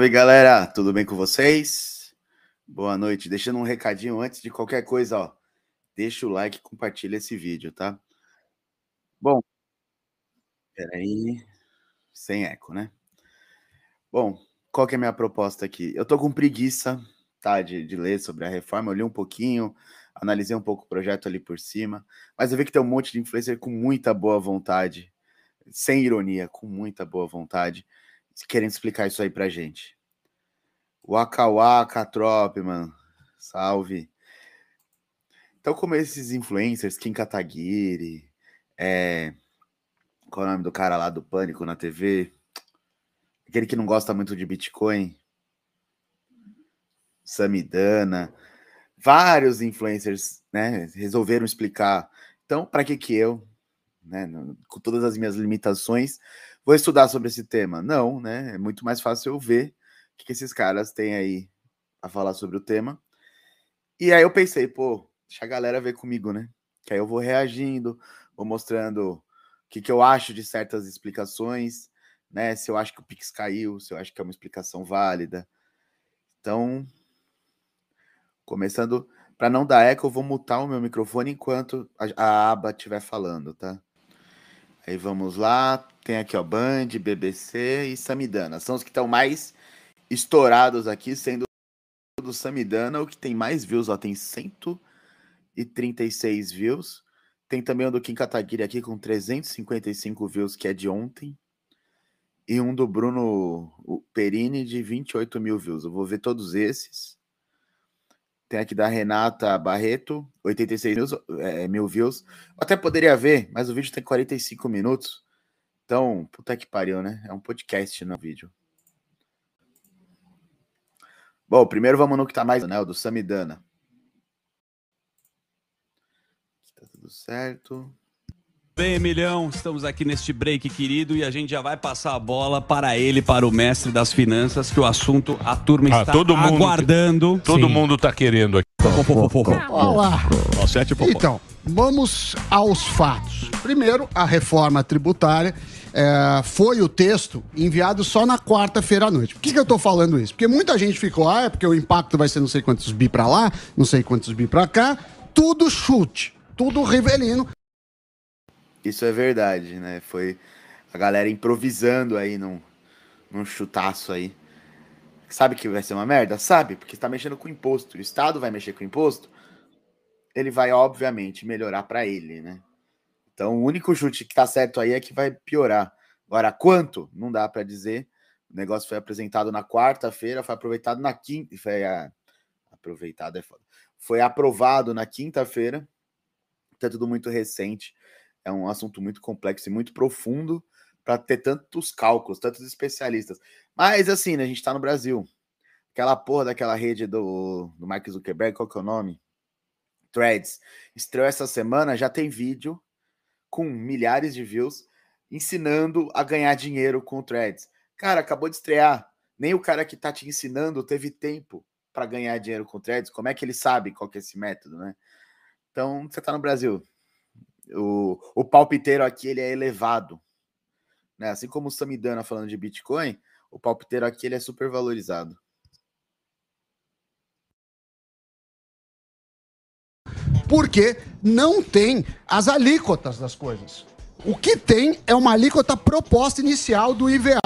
Salve galera, tudo bem com vocês? Boa noite. Deixando um recadinho antes de qualquer coisa, ó. Deixa o like compartilha esse vídeo, tá? Bom, peraí, sem eco, né? Bom, qual que é a minha proposta aqui? Eu tô com preguiça, tá, de, de ler sobre a reforma. Eu li um pouquinho, analisei um pouco o projeto ali por cima, mas eu vi que tem um monte de influencer com muita boa vontade, sem ironia, com muita boa vontade, querendo explicar isso aí pra gente. Waka Waka Trop, mano. Salve. Então, como esses influencers, Kim Kataguiri, é... qual é o nome do cara lá do Pânico na TV? Aquele que não gosta muito de Bitcoin. Samidana. Vários influencers, né, resolveram explicar. Então, para que que eu, né, com todas as minhas limitações, vou estudar sobre esse tema? Não, né? É muito mais fácil eu ver o que, esses caras têm aí a falar sobre o tema. E aí eu pensei, pô, deixa a galera ver comigo, né? Que aí eu vou reagindo, vou mostrando o que, que eu acho de certas explicações, né? Se eu acho que o Pix caiu, se eu acho que é uma explicação válida. Então, começando, para não dar eco, eu vou mutar o meu microfone enquanto a, a aba estiver falando, tá? Aí vamos lá, tem aqui ó, Band, BBC e Samidana. São os que estão mais estourados aqui, sendo do Samidana o que tem mais views, ó, tem 136 views. Tem também o do Kim Kataguiri aqui com 355 views, que é de ontem. E um do Bruno Perini de 28 mil views. Eu vou ver todos esses. Tem aqui da Renata Barreto, 86 mil, é, mil views. Eu até poderia ver, mas o vídeo tem 45 minutos. Então, puta que pariu, né? É um podcast no vídeo. Bom, primeiro vamos no que tá mais, né? O do Samidana. Tá tudo certo. Bem, Emilhão, estamos aqui neste break, querido, e a gente já vai passar a bola para ele, para o mestre das finanças, que o assunto a turma Ah, está todo mundo- aguardando. Todo Sim. mundo tá querendo aqui. Olá. Ó, sete popó. Então, vamos aos fatos. Primeiro, a reforma tributária. é, foi o texto enviado só na quarta-feira à noite. Por que, que eu tô falando isso? Porque muita gente ficou, ah, é porque o impacto vai ser não sei quantos bi pra lá, não sei quantos bi pra cá. Tudo chute, tudo rivelino. Isso é verdade, né? Foi a galera improvisando aí num, num chutaço aí. Sabe que vai ser uma merda? Sabe, porque está mexendo com imposto. O Estado vai mexer com imposto, ele vai, obviamente, melhorar para ele, né? Então, o único chute que tá certo aí é que vai piorar. Agora, quanto? Não dá para dizer. O negócio foi apresentado na quarta-feira, foi aproveitado na quinta. Foi a... aproveitado é foda. Foi aprovado na quinta-feira. Tá tudo muito recente. É um assunto muito complexo e muito profundo para ter tantos cálculos, tantos especialistas. Mas assim, né, a gente está no Brasil. Aquela porra daquela rede do, do Mark Zuckerberg, qual que é o nome? Threads. Estreou essa semana, já tem vídeo com milhares de views ensinando a ganhar dinheiro com o Threads. Cara, acabou de estrear. Nem o cara que tá te ensinando teve tempo para ganhar dinheiro com o Threads. Como é que ele sabe qual que é esse método, né? Então, você tá no Brasil. O, o palpiteiro aqui ele é elevado. Né? Assim como o Samidana falando de Bitcoin, o palpiteiro aqui ele é super valorizado. Porque não tem as alíquotas das coisas. O que tem é uma alíquota proposta inicial do IVA,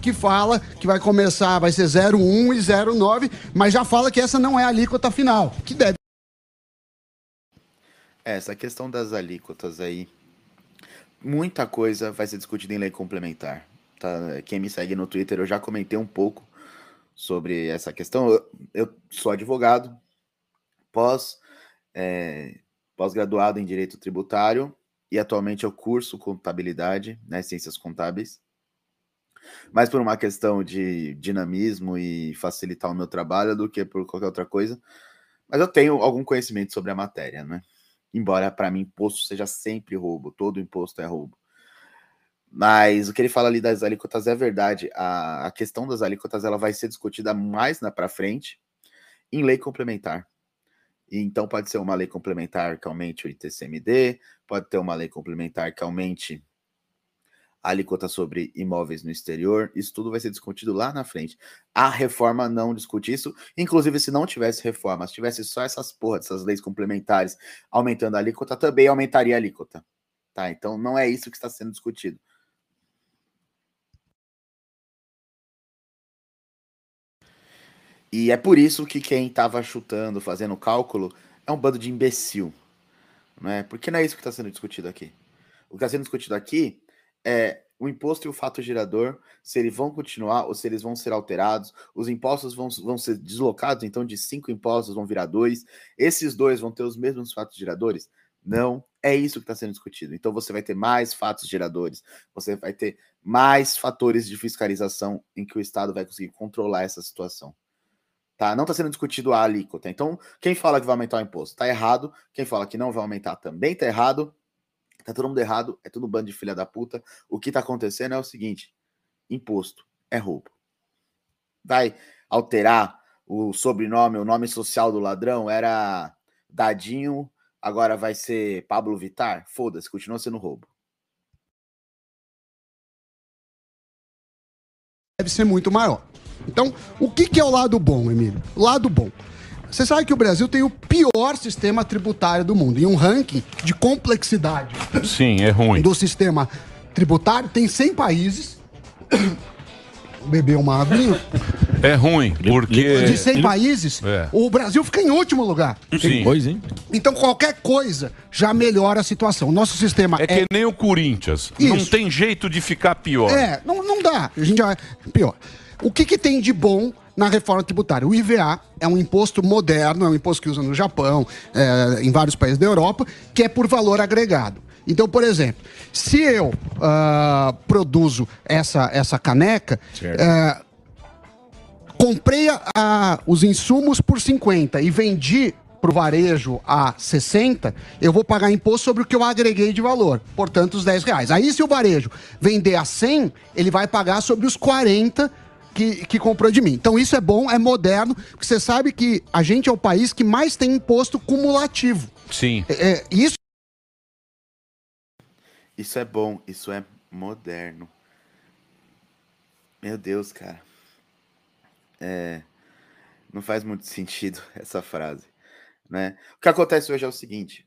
que fala que vai começar, vai ser 0,1 e 0,9, mas já fala que essa não é a alíquota final, que deve essa questão das alíquotas aí, muita coisa vai ser discutida em lei complementar. Tá? Quem me segue no Twitter, eu já comentei um pouco sobre essa questão. Eu, eu sou advogado, pós, é, pós-graduado em Direito Tributário e atualmente eu curso Contabilidade, né, Ciências Contábeis. Mais por uma questão de dinamismo e facilitar o meu trabalho do que por qualquer outra coisa. Mas eu tenho algum conhecimento sobre a matéria, né? Embora para mim imposto seja sempre roubo, todo imposto é roubo. Mas o que ele fala ali das alíquotas é verdade. A, a questão das alíquotas ela vai ser discutida mais na para frente em lei complementar. E então pode ser uma lei complementar que aumente o ITCMD, pode ter uma lei complementar que aumente a alíquota sobre imóveis no exterior, isso tudo vai ser discutido lá na frente. A reforma não discute isso, inclusive se não tivesse reforma, se tivesse só essas porra, essas leis complementares aumentando a alíquota, também aumentaria a alíquota. Tá? Então não é isso que está sendo discutido. E é por isso que quem estava chutando, fazendo cálculo, é um bando de imbecil. Não é? Porque não é isso que está sendo discutido aqui. O que está sendo discutido aqui é o imposto e o fato gerador, se eles vão continuar ou se eles vão ser alterados. Os impostos vão, vão ser deslocados, então de cinco impostos vão virar dois. Esses dois vão ter os mesmos fatos geradores? Não, é isso que está sendo discutido. Então você vai ter mais fatos geradores, você vai ter mais fatores de fiscalização em que o Estado vai conseguir controlar essa situação. Tá? Não está sendo discutido a alíquota. Então, quem fala que vai aumentar o imposto está errado. Quem fala que não vai aumentar também está errado. Tá todo mundo errado, é tudo bando de filha da puta. O que tá acontecendo é o seguinte: imposto é roubo. Vai alterar o sobrenome, o nome social do ladrão era Dadinho, agora vai ser Pablo Vitar? Foda-se, continua sendo roubo. Deve ser muito maior. Então, o que, que é o lado bom, Emílio? O lado bom. Você sabe que o Brasil tem o pior sistema tributário do mundo. Em um ranking de complexidade. Sim, é ruim. Do sistema tributário, tem 100 países. Beber uma aguinha. É ruim, porque. De 100 países, É. o Brasil fica em último lugar. Sim. Pois, hein? Então, qualquer coisa já melhora a situação. Nosso sistema É é. que nem o Corinthians. Não Isso. tem jeito de ficar pior. É, não, não dá. A gente já. Pior. O que, que tem de bom na reforma tributária? O IVA é um imposto moderno, é um imposto que usa no Japão, é, em vários países da Europa, que é por valor agregado. Então, por exemplo, se eu ah, produzo essa, essa caneca, é, comprei a- a- os insumos por 50 e vendi para o varejo a 60, eu vou pagar imposto sobre o que eu agreguei de valor, portanto, os 10 reais. Aí, se o varejo vender a 100, ele vai pagar sobre os 40 que, que comprou de mim. Então, isso é bom, é moderno, porque você sabe que a gente é o país que mais tem imposto cumulativo. Sim. É, é, isso Isso é bom, isso é moderno. Meu Deus, cara. É, não faz muito sentido essa frase, né? O que acontece hoje é o seguinte: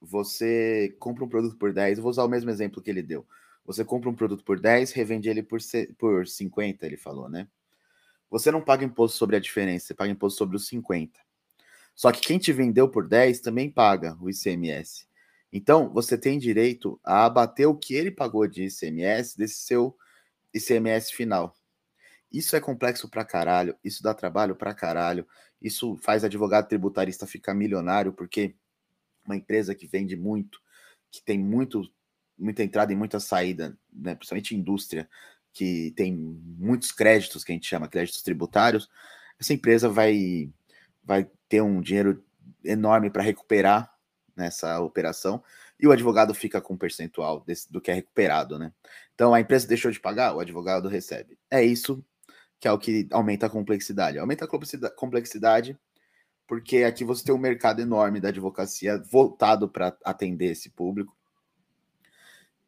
você compra um produto por 10, eu vou usar o mesmo exemplo que ele deu. Você compra um produto por 10, revende ele por, por 50, ele falou, né? Você não paga imposto sobre a diferença, você paga imposto sobre os 50. Só que quem te vendeu por 10 também paga o ICMS. Então, você tem direito a abater o que ele pagou de ICMS desse seu ICMS final. Isso é complexo pra caralho, isso dá trabalho pra caralho, isso faz advogado tributarista ficar milionário, porque uma empresa que vende muito, que tem muito, muita entrada e muita saída, né, principalmente indústria, que tem muitos créditos, que a gente chama créditos tributários, essa empresa vai, vai ter um dinheiro enorme para recuperar nessa operação e o advogado fica com um percentual desse, do que é recuperado, né? Então a empresa deixou de pagar, o advogado recebe. É isso que é o que aumenta a complexidade. Aumenta a complexida- complexidade porque aqui você tem um mercado enorme da advocacia voltado para atender esse público.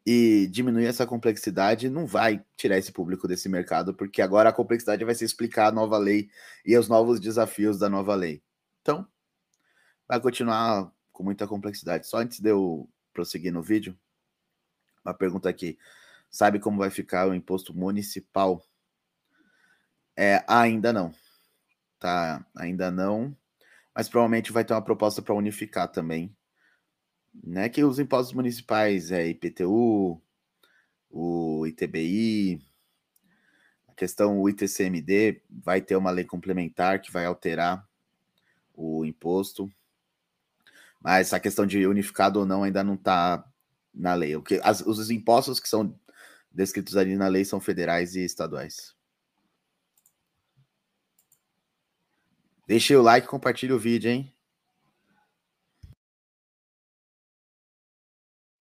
E diminuir essa complexidade não vai tirar esse público desse mercado, porque agora a complexidade vai ser explicar a nova lei e os novos desafios da nova lei. Então, vai continuar com muita complexidade. Só antes de eu prosseguir no vídeo, uma pergunta aqui. Sabe como vai ficar o imposto municipal? É, ainda não. Tá, ainda não. Mas provavelmente vai ter uma proposta para unificar também. Né? Que os impostos municipais é IPTU, o ITBI, a questão o ITCMD vai ter uma lei complementar que vai alterar o imposto. Mas a questão de unificado ou não ainda não está na lei. O que, as- os impostos que são descritos ali na lei são federais e estaduais. Deixe o like compartilhe o vídeo, hein?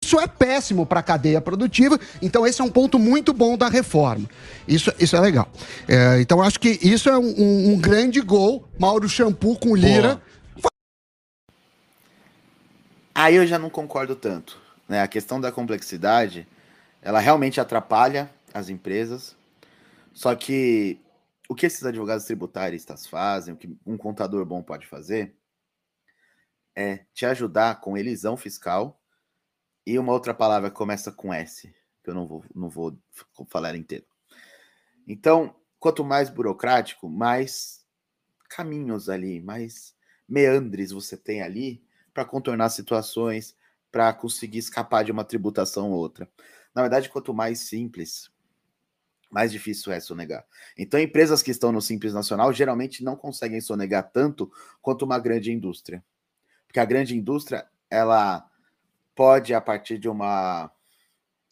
Isso é péssimo para a cadeia produtiva, então esse é um ponto muito bom da reforma. Isso, isso é legal. É, então acho que isso é um, um- grande gol. Mauro Shampoo com Lira. Aí eu já não concordo tanto. Né? A questão da complexidade ela realmente atrapalha as empresas. Só que o que esses advogados tributários fazem, o que um contador bom pode fazer, é te ajudar com elisão fiscal e uma outra palavra que começa com S, que eu não vou, não vou falar inteiro. Então, quanto mais burocrático, mais caminhos ali, mais meandres você tem ali para contornar situações, para conseguir escapar de uma tributação ou outra. Na verdade, quanto mais simples, mais difícil é sonegar. Então, empresas que estão no Simples Nacional geralmente não conseguem sonegar tanto quanto uma grande indústria. Porque a grande indústria, ela pode, a partir de uma.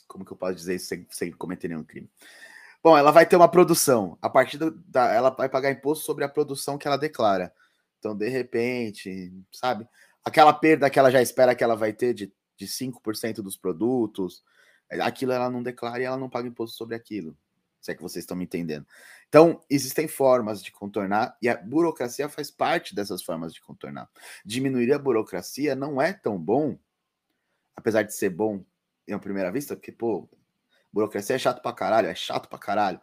Como que eu posso dizer isso sem, sem cometer nenhum crime? Bom, ela vai ter uma produção. A partir da. Ela vai pagar imposto sobre a produção que ela declara. Então, de repente, sabe? Aquela perda que ela já espera que ela vai ter de, de 5% dos produtos, aquilo ela não declara e ela não paga imposto sobre aquilo. Se é que vocês estão me entendendo. Então, existem formas de contornar e a burocracia faz parte dessas formas de contornar. Diminuir a burocracia não é tão bom, apesar de ser bom em primeira vista, porque, pô, burocracia é chato pra caralho, é chato pra caralho,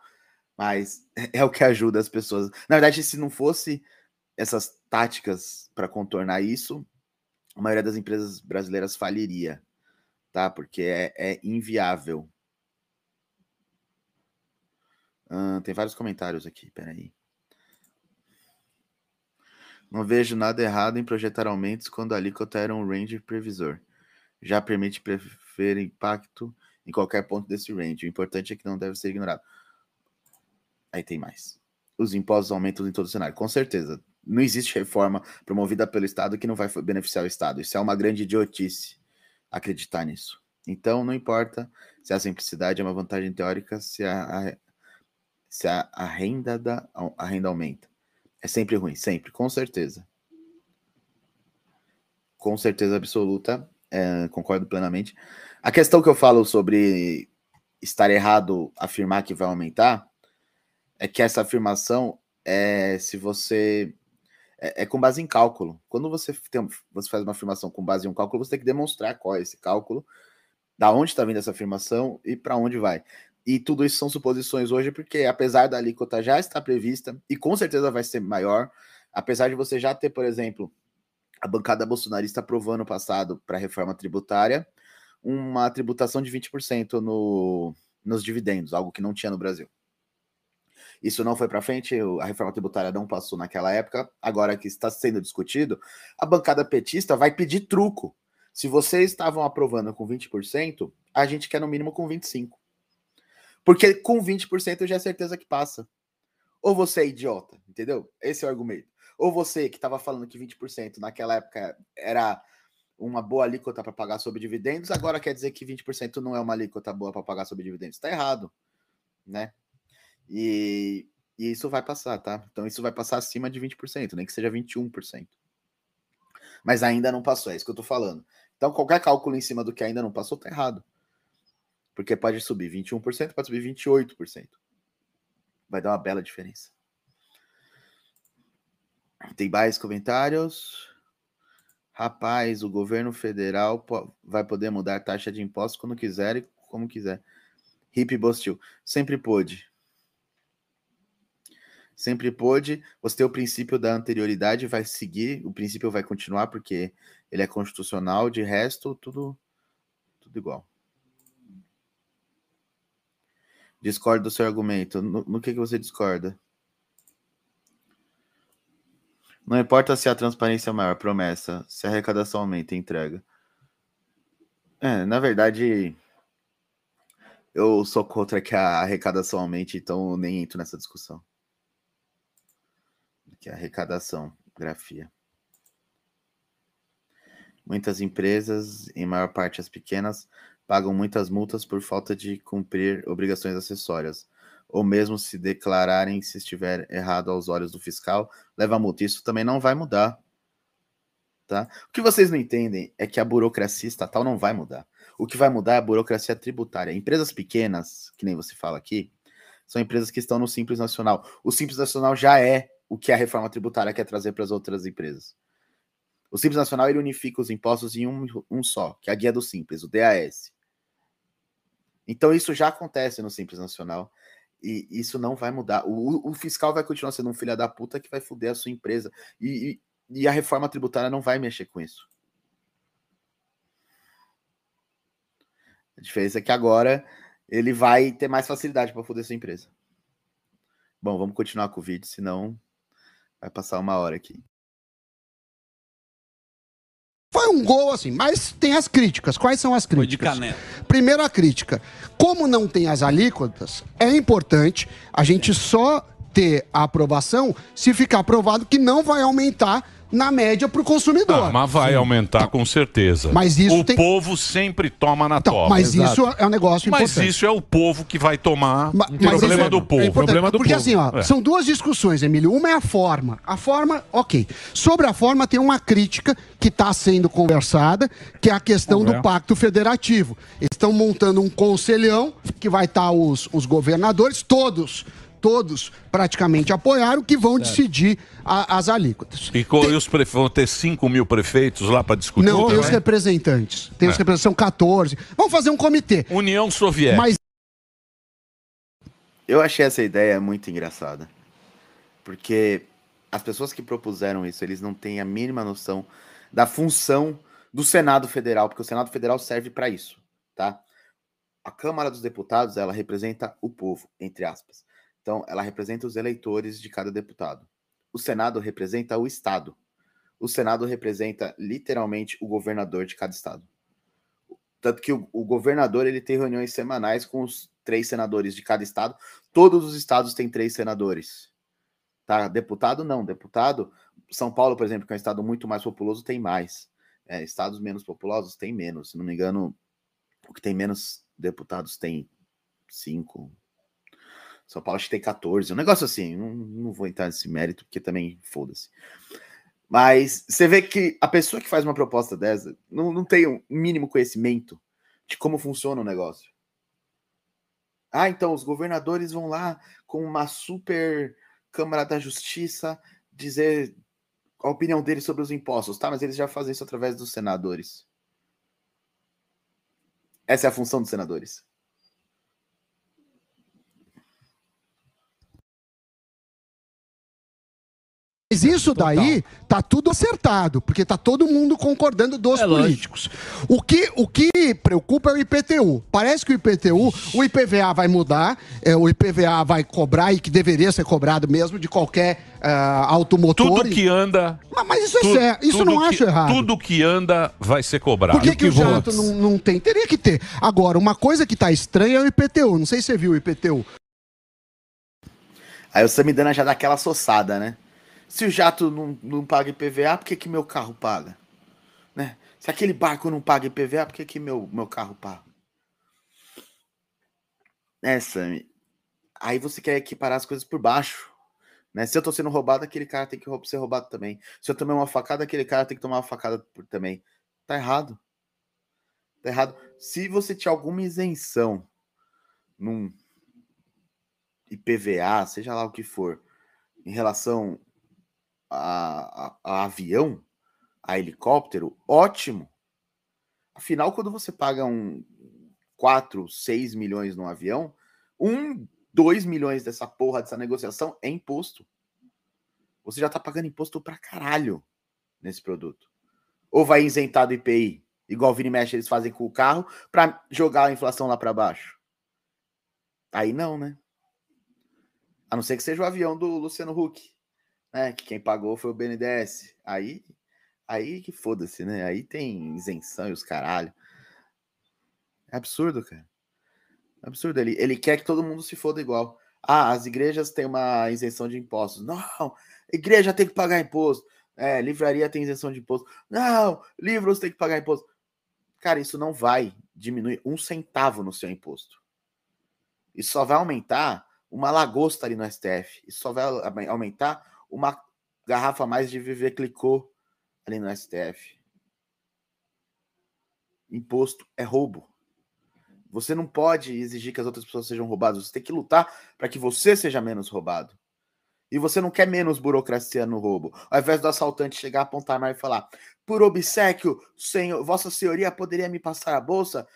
mas é o que ajuda as pessoas. Na verdade, se não fosse essas táticas para contornar isso, a maioria das empresas brasileiras faliria, tá? Porque é, é inviável. Tem vários comentários aqui, peraí. Não vejo nada errado em projetar aumentos quando a alíquota era um range previsor. Já permite prever impacto em qualquer ponto desse range. O importante é que não deve ser ignorado. Aí tem mais. Os impostos aumentam em todo o cenário. Com certeza não existe reforma promovida pelo Estado que não vai beneficiar o Estado. Isso é uma grande idiotice acreditar nisso. Então, não importa se a simplicidade é uma vantagem teórica, se a, a se a, a, renda da, a renda aumenta. É sempre ruim, sempre, com certeza. Com certeza absoluta, é, concordo plenamente. A questão que eu falo sobre estar errado afirmar que vai aumentar é que essa afirmação é se você é, é, com base em cálculo. Quando você, tem, você faz uma afirmação com base em um cálculo, você tem que demonstrar qual é esse cálculo, da onde está vindo essa afirmação e para onde vai. E tudo isso são suposições hoje, porque apesar da alíquota já estar prevista, e com certeza vai ser maior, apesar de você já ter, por exemplo, a bancada bolsonarista aprovando passado para a reforma tributária, uma tributação de 20% no, nos dividendos, algo que não tinha no Brasil. Isso não foi para frente, a reforma tributária não passou naquela época. Agora que está sendo discutido, a bancada petista vai pedir truco. Se vocês estavam aprovando com 20%, a gente quer no mínimo com 25%. Porque com 20% já é certeza que passa. Ou você é idiota, entendeu? Esse é o argumento. Ou você que estava falando que 20% naquela época era uma boa alíquota para pagar sobre dividendos, agora quer dizer que 20% não é uma alíquota boa para pagar sobre dividendos. Está errado, né? E, e isso vai passar, tá? Então isso vai passar acima de 20%, nem que seja 21%. Mas ainda não passou, é isso que eu tô falando. Então qualquer cálculo em cima do que ainda não passou tá errado. Porque pode subir 21%, pode subir 28%. Vai dar uma bela diferença. Tem mais comentários? Rapaz, o governo federal vai poder mudar a taxa de impostos quando quiser e como quiser. Hip Bostil. Sempre pôde sempre pôde. Você tem o princípio da anterioridade, vai seguir, o princípio vai continuar, porque ele é constitucional, de resto, tudo, tudo igual. Discordo do seu argumento. No, no que, que você discorda? Não importa se a transparência é maior, promessa, se a arrecadação aumenta, entrega. É, na verdade, eu sou contra que a arrecadação aumente, então nem entro nessa discussão que arrecadação, grafia. Muitas empresas, em maior parte as pequenas, pagam muitas multas por falta de cumprir obrigações acessórias, ou mesmo se declararem se estiver errado aos olhos do fiscal, leva multa. Isso também não vai mudar. Tá? O que vocês não entendem é que a burocracia estatal não vai mudar. O que vai mudar é a burocracia tributária. Empresas pequenas, que nem você fala aqui, são empresas que estão no Simples Nacional. O Simples Nacional já é o que a reforma tributária quer trazer para as outras empresas. O Simples Nacional ele unifica os impostos em um, um só, que é a guia do Simples, o DAS. Então isso já acontece no Simples Nacional e isso não vai mudar. O, o fiscal vai continuar sendo um filho da puta que vai foder a sua empresa e, e, e a reforma tributária não vai mexer com isso. A diferença é que agora ele vai ter mais facilidade para foder sua empresa. Bom, vamos continuar com o vídeo, senão vai passar uma hora aqui. Foi um gol, assim, mas tem as críticas. Quais são as críticas? Foi de caneta. Primeira crítica. Como não tem as alíquotas, é importante a gente só ter a aprovação se ficar aprovado que não vai aumentar na média para o consumidor. Ah, mas vai Sim. aumentar então, com certeza. Mas isso o tem... povo sempre toma na então, toba. Mas Exato. isso é um negócio importante. Mas isso é o povo que vai tomar Ma o problema é, do povo. É problema do Porque povo. assim, ó, é. são duas discussões, Emílio. Uma é a forma. A forma, ok. Sobre a forma tem uma crítica que está sendo conversada, que é a questão do pacto federativo. Estão montando um conselhão que vai estar tá os, os governadores, todos todos praticamente apoiaram, que vão certo. decidir a, as alíquotas. E, tem... os prefe... vão ter 5 mil prefeitos lá para discutir? Não, tem os representantes. Tem é. os representantes, são 14. Vamos fazer um comitê. União Soviética. Mas... Eu achei essa ideia muito engraçada. Porque as pessoas que propuseram isso, eles não têm a mínima noção da função do Senado Federal, porque o Senado Federal serve para isso, tá? A Câmara dos Deputados, ela representa o povo, entre aspas. Então, ela representa os eleitores de cada deputado. O Senado representa o Estado. O Senado representa literalmente o governador de cada estado. Tanto que o, o governador ele tem reuniões semanais com os três senadores de cada estado. Todos os estados têm três senadores. Tá? Deputado não. Deputado, São Paulo, por exemplo, que é um estado muito mais populoso, tem mais. É, estados menos populosos tem menos. Se não me engano, o que tem menos deputados tem cinco, são Paulo acho que tem 14, um negócio assim. Não, não vou entrar nesse mérito, porque também foda-se. Mas você vê que a pessoa que faz uma proposta dessa não, não tem um mínimo conhecimento de como funciona o negócio. Ah, então os governadores vão lá com uma super Câmara da Justiça dizer a opinião deles sobre os impostos, tá? Mas eles já fazem isso através dos senadores. Essa é a função dos senadores. Mas isso Total. daí tá tudo acertado, porque tá todo mundo concordando dos é políticos. O que, o que preocupa é o IPTU. Parece que o IPTU, o IPVA vai mudar, é, o IPVA vai cobrar e que deveria ser cobrado mesmo de qualquer uh, automotor. Tudo que anda. Mas, mas isso é tu, é sério, isso não que, acho errado. Tudo que anda vai ser cobrado. Por que, que, que o jato não, não tem? Teria que ter. Agora, uma coisa que tá estranha é o IPTU. Não sei se você viu o IPTU. Aí o Samidana já dá aquela soçada, né? Se o jato não, não paga IPVA, por que, que meu carro paga? Né? Se aquele barco não paga IPVA, por que, que meu, meu carro paga? Essa. Aí você quer equiparar as coisas por baixo. Né? Se eu tô sendo roubado, aquele cara tem que ser roubado também. Se eu tomei uma facada, aquele cara tem que tomar uma facada também. Tá errado. Tá errado. Se você tinha alguma isenção num IPVA, seja lá o que for, em relação a, a, avião, a helicóptero, ótimo. Afinal, quando você paga um 4, 6 milhões no avião, um, 2 milhões dessa porra, dessa negociação é imposto. Você já tá pagando imposto pra caralho nesse produto. Ou vai isentar do IPI, igual o Vini Mesh eles fazem com o carro, para jogar a inflação lá para baixo. Aí não, né? A não ser que seja o avião do Luciano Huck né? Que quem pagou foi o BNDES. Aí, aí que foda-se, né? Aí tem isenção e os caralho. É absurdo, cara. É absurdo. Ele, ele quer que todo mundo se foda igual. Ah, as igrejas têm uma isenção de impostos. Não, igreja tem que pagar imposto. É, livraria tem isenção de imposto. Não, livros tem que pagar imposto. Cara, isso não vai diminuir um centavo no seu imposto. Isso só vai aumentar uma lagosta ali no STF. Isso só vai aumentar uma garrafa a mais de Viver clicou ali no STF. Imposto é roubo. Você não pode exigir que as outras pessoas sejam roubadas. Você tem que lutar para que você seja menos roubado. E você não quer menos burocracia no roubo. Ao invés do assaltante chegar, apontar a arma e falar: por obsequio, senhor, Vossa Senhoria poderia me passar a bolsa?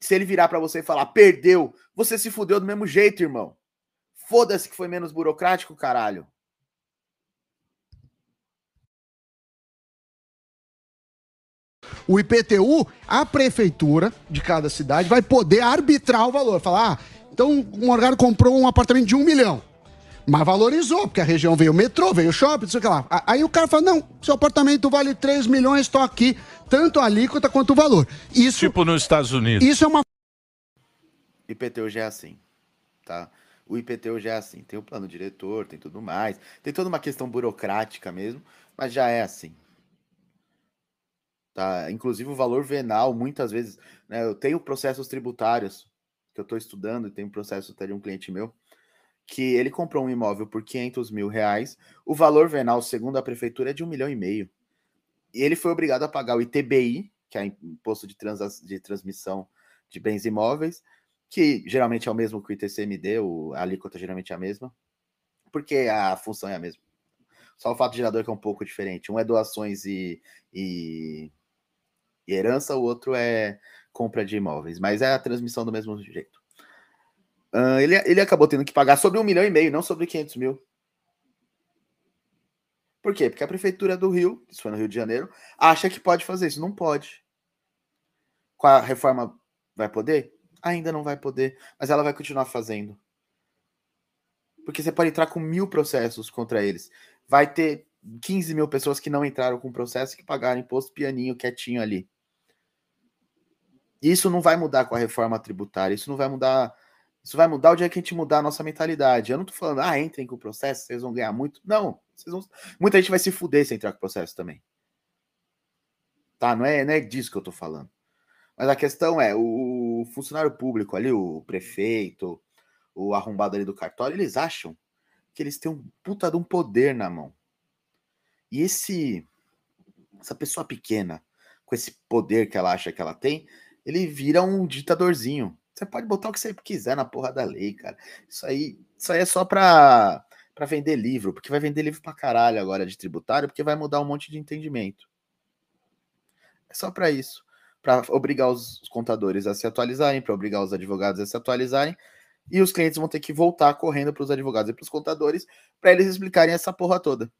Se ele virar para você e falar, perdeu, você se fudeu do mesmo jeito, irmão. Foda-se que foi menos burocrático, caralho. O IPTU, a prefeitura de cada cidade vai poder arbitrar o valor. Falar, ah, então o Morgado comprou um apartamento de um milhão. Mas valorizou, porque a região veio metrô, veio shopping, não sei o que lá. Aí o cara fala: não, seu apartamento vale 3 milhões, estou aqui, tanto a alíquota quanto o valor. Isso, tipo nos Estados Unidos. Isso é uma. IPTU já é assim, tá? O IPTU já é assim. Tem o plano diretor, tem tudo mais. Tem toda uma questão burocrática mesmo, mas já é assim. Tá? Inclusive o valor venal, muitas vezes, né? Eu tenho processos tributários que eu estou estudando, e tem um processo até de um cliente meu, que ele comprou um imóvel por 500 mil reais, o valor venal, segundo a prefeitura, é de um milhão e meio. E ele foi obrigado a pagar o ITBI, que é Imposto de, trans, de Transmissão de Bens Imóveis, que geralmente é o mesmo que o ITCMD, o, a alíquota geralmente é a mesma, porque a função é a mesma. Só o fato gerador que é um pouco diferente. Um é doações e e herança, o outro é compra de imóveis, mas é a transmissão do mesmo jeito. Uh, ele, ele acabou tendo que pagar sobre um milhão e meio, não sobre 500 mil. Por quê? Porque a prefeitura do Rio, isso foi no Rio de Janeiro, acha que pode fazer isso. Não pode. Com a reforma vai poder? Ainda não vai poder, mas ela vai continuar fazendo. Porque você pode entrar com mil processos contra eles. Vai ter 15 mil pessoas que não entraram com processo que pagaram imposto pianinho, quietinho ali. Isso não vai mudar com a reforma tributária, isso não vai mudar. Isso vai mudar o dia que a gente mudar a nossa mentalidade. Eu não tô falando, ah, entrem com o processo, vocês vão ganhar muito. Não, vão... muita gente vai se fuder se entrar com o processo também. Tá? Não é, não é disso que eu tô falando. Mas a questão é, o funcionário público ali, o prefeito, o arrombado ali do cartório, eles acham que eles têm um puta de um poder na mão. E esse essa pessoa pequena, com esse poder que ela acha que ela tem, ele vira um ditadorzinho. Você pode botar o que você quiser na porra da lei, cara. Isso aí, isso aí é só pra, pra vender livro, porque vai vender livro pra caralho agora de tributário, porque vai mudar um monte de entendimento. É só para isso. Para obrigar os contadores a se atualizarem, para obrigar os advogados a se atualizarem, e os clientes vão ter que voltar correndo para os advogados e para os contadores para eles explicarem essa porra toda.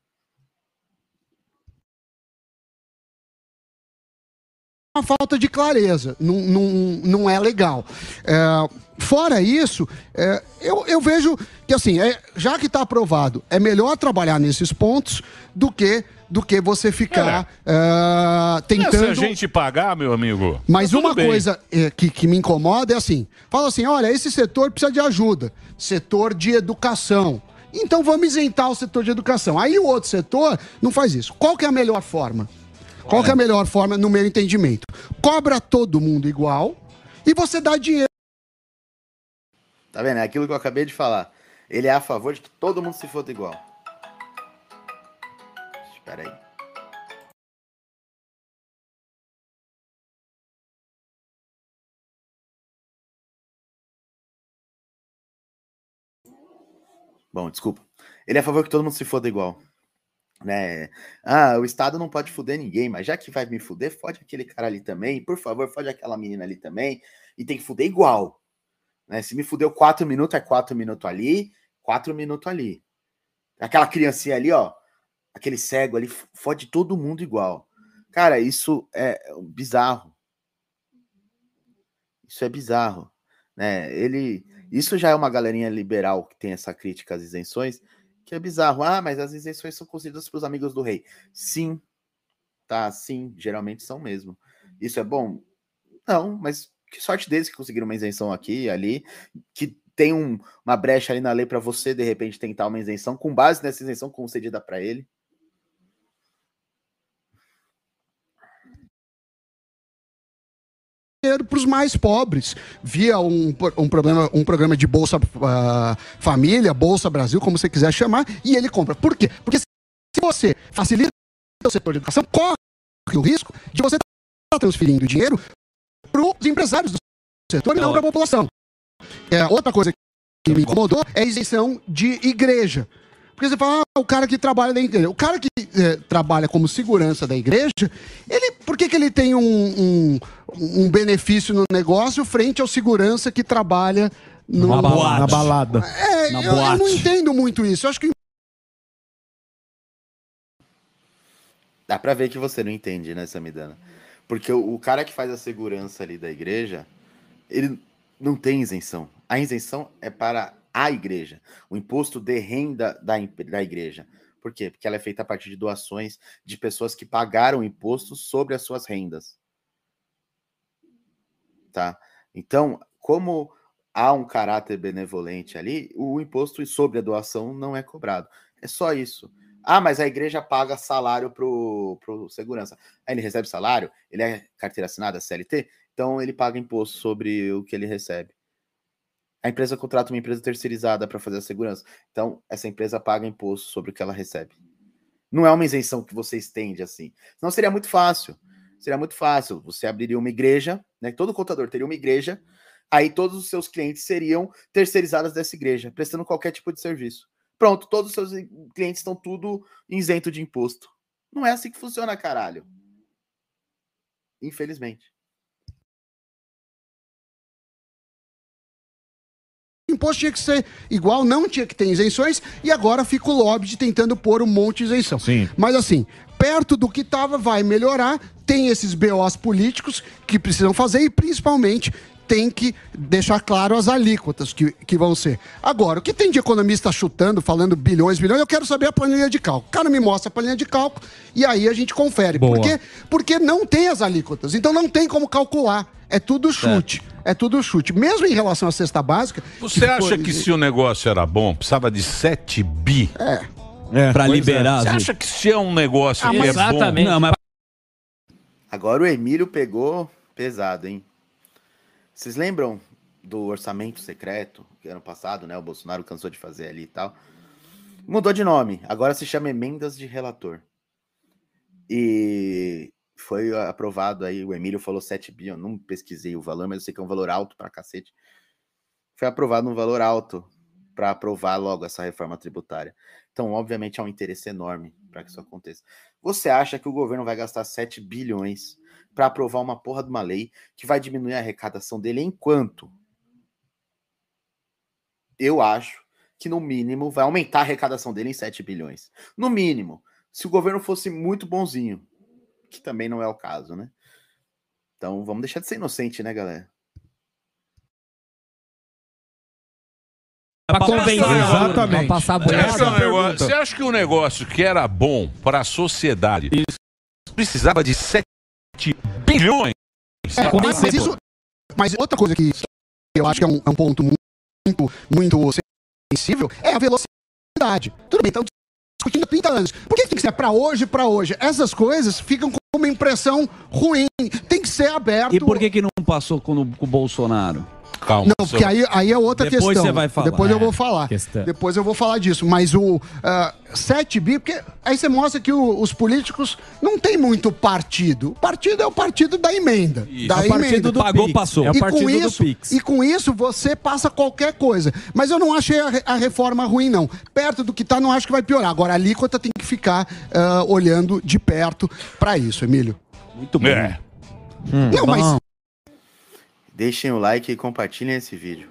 Uma falta de clareza, não, não, não é legal. É, fora isso, é, eu, eu vejo que assim, é, já que está aprovado, é melhor trabalhar nesses pontos do que do que você ficar é. é tentando. Se a gente pagar, meu amigo. Mas tá uma bem. coisa é, que, que me incomoda é assim: fala assim, olha, esse setor precisa de ajuda, setor de educação. Então vamos isentar o setor de educação. Aí o outro setor não faz isso. Qual que é a melhor forma? Qual é a melhor forma, no meu entendimento? Cobra todo mundo igual e você dá dinheiro. Tá vendo? É aquilo que eu acabei de falar. Ele é a favor de que todo mundo se foda igual. Espera aí. Bom, desculpa. Ele é a favor que todo mundo se foda igual né? Ah, o Estado não pode fuder ninguém, mas já que vai me fuder, fode aquele cara ali também, por favor, fode aquela menina ali também, e tem que fuder igual. Né? Se me fudeu quatro minutos, é quatro minutos ali, quatro minutos ali. Aquela criancinha ali, ó, aquele cego ali, fode todo mundo igual. Cara, isso é bizarro. Isso é bizarro, né? Ele, isso já é uma galerinha liberal que tem essa crítica às isenções, que é bizarro. Ah, mas as isenções são concedidas para os amigos do rei. Sim, tá? Sim, geralmente são mesmo. Isso é bom? Não, mas que sorte deles que conseguiram uma isenção aqui e ali, que tem um, uma brecha ali na lei para você, de repente, tentar uma isenção com base nessa isenção concedida para ele. Dinheiro para os mais pobres, via um, um, problema, um programa de Bolsa uh, Família, Bolsa Brasil, como você quiser chamar, e ele compra. Por quê? Porque se você facilita o setor de educação, corre o risco de você estar tá transferindo dinheiro para os empresários do setor e não para a população. É, outra coisa que me incomodou é a isenção de igreja. Porque você fala, ah, o cara que trabalha na igreja. O cara que é, trabalha como segurança da igreja, ele, por que, que ele tem um, um, um benefício no negócio frente ao segurança que trabalha no, na, balada. na balada. É, na eu, eu, não entendo muito isso. Eu acho que. Dá pra ver que você não entende, né, Samidana? Porque o, o cara que faz a segurança ali da igreja, ele não tem isenção. A isenção é para a igreja, o imposto de renda da, da igreja. Por quê? Porque ela é feita a partir de doações de pessoas que pagaram imposto sobre as suas rendas. Tá? Então, como há um caráter benevolente ali, o imposto sobre a doação não é cobrado. É só isso. Ah, mas a igreja paga salário pro, pro segurança. Aí ele recebe salário, ele é carteira assinada, CLT, então ele paga imposto sobre o que ele recebe. A empresa contrata uma empresa terceirizada para fazer a segurança. Então, essa empresa paga imposto sobre o que ela recebe. Não é uma isenção que você estende assim. Senão seria muito fácil. Seria muito fácil. Você abriria uma igreja, né? Todo contador teria uma igreja, aí todos os seus clientes seriam terceirizados dessa igreja, prestando qualquer tipo de serviço. Pronto, todos os seus clientes estão tudo isento de imposto. Não é assim que funciona, caralho. Infelizmente. Imposto tinha que ser igual, não tinha que ter isenções, e agora fica o lobby tentando pôr um monte de isenção. Sim. Mas assim, perto do que estava, vai melhorar, tem esses BOs políticos que precisam fazer, e principalmente tem que deixar claro as alíquotas que, que vão ser. Agora, o que tem de economista chutando, falando bilhões, bilhões, eu quero saber a planilha de cálculo. O cara me mostra a planilha de cálculo e aí a gente confere. Boa. Por quê? Porque não tem as alíquotas, então não tem como calcular. É tudo chute. É tudo chute. Mesmo em relação à cesta básica. Você que acha que se o negócio era bom, precisava de 7 bi? É. é para é. liberar. É. Você acha que se é um negócio ah, que é exatamente. bom... Não, mas... Agora o Emílio pegou pesado, hein? Vocês lembram do orçamento secreto, que ano passado, né? O Bolsonaro cansou de fazer ali e tal. Mudou de nome, agora se chama emendas de relator. E foi aprovado aí, o Emílio falou 7 bi, eu não pesquisei o valor, mas eu sei que é um valor alto pra cacete. Foi aprovado um valor alto para aprovar logo essa reforma tributária. Então, obviamente, há um interesse enorme para que isso aconteça. Você acha que o governo vai gastar 7 bilhões para aprovar uma porra de uma lei que vai diminuir a arrecadação dele enquanto eu acho que no mínimo vai aumentar a arrecadação dele em 7 bilhões. No mínimo, se o governo fosse muito bonzinho, que também não é o caso, né? Então vamos deixar de ser inocente, né, galera? Pra convencer, exatamente. Pra passar é Você acha que o um negócio que era bom para a sociedade Isso. precisava de 7 bilhões. É, mas, isso, mas outra coisa que eu acho que é um, é um ponto muito, muito sensível é a velocidade. Tudo bem, estamos discutindo há 30 anos. Por que tem que ser para hoje, para hoje? Essas coisas ficam com uma impressão ruim. Tem que ser aberto. E por que, que não passou com o, com o Bolsonaro? Calma. Não, porque aí, aí é outra Depois questão. Você vai falar. Depois eu vou falar. Questão. Depois eu vou falar disso. Mas o uh, 7 bi, porque aí você mostra que o, os políticos não tem muito partido. O partido é o partido da emenda. Isso. Da é o partido do pagou, Pix. passou. É o partido e com isso. E com isso você passa qualquer coisa. Mas eu não achei a, a reforma ruim, não. Perto do que está, não acho que vai piorar. Agora a alíquota tem que ficar uh, olhando de perto para isso, Emílio. Muito bem. É. Hum, não, mas Deixem o like e compartilhem esse vídeo.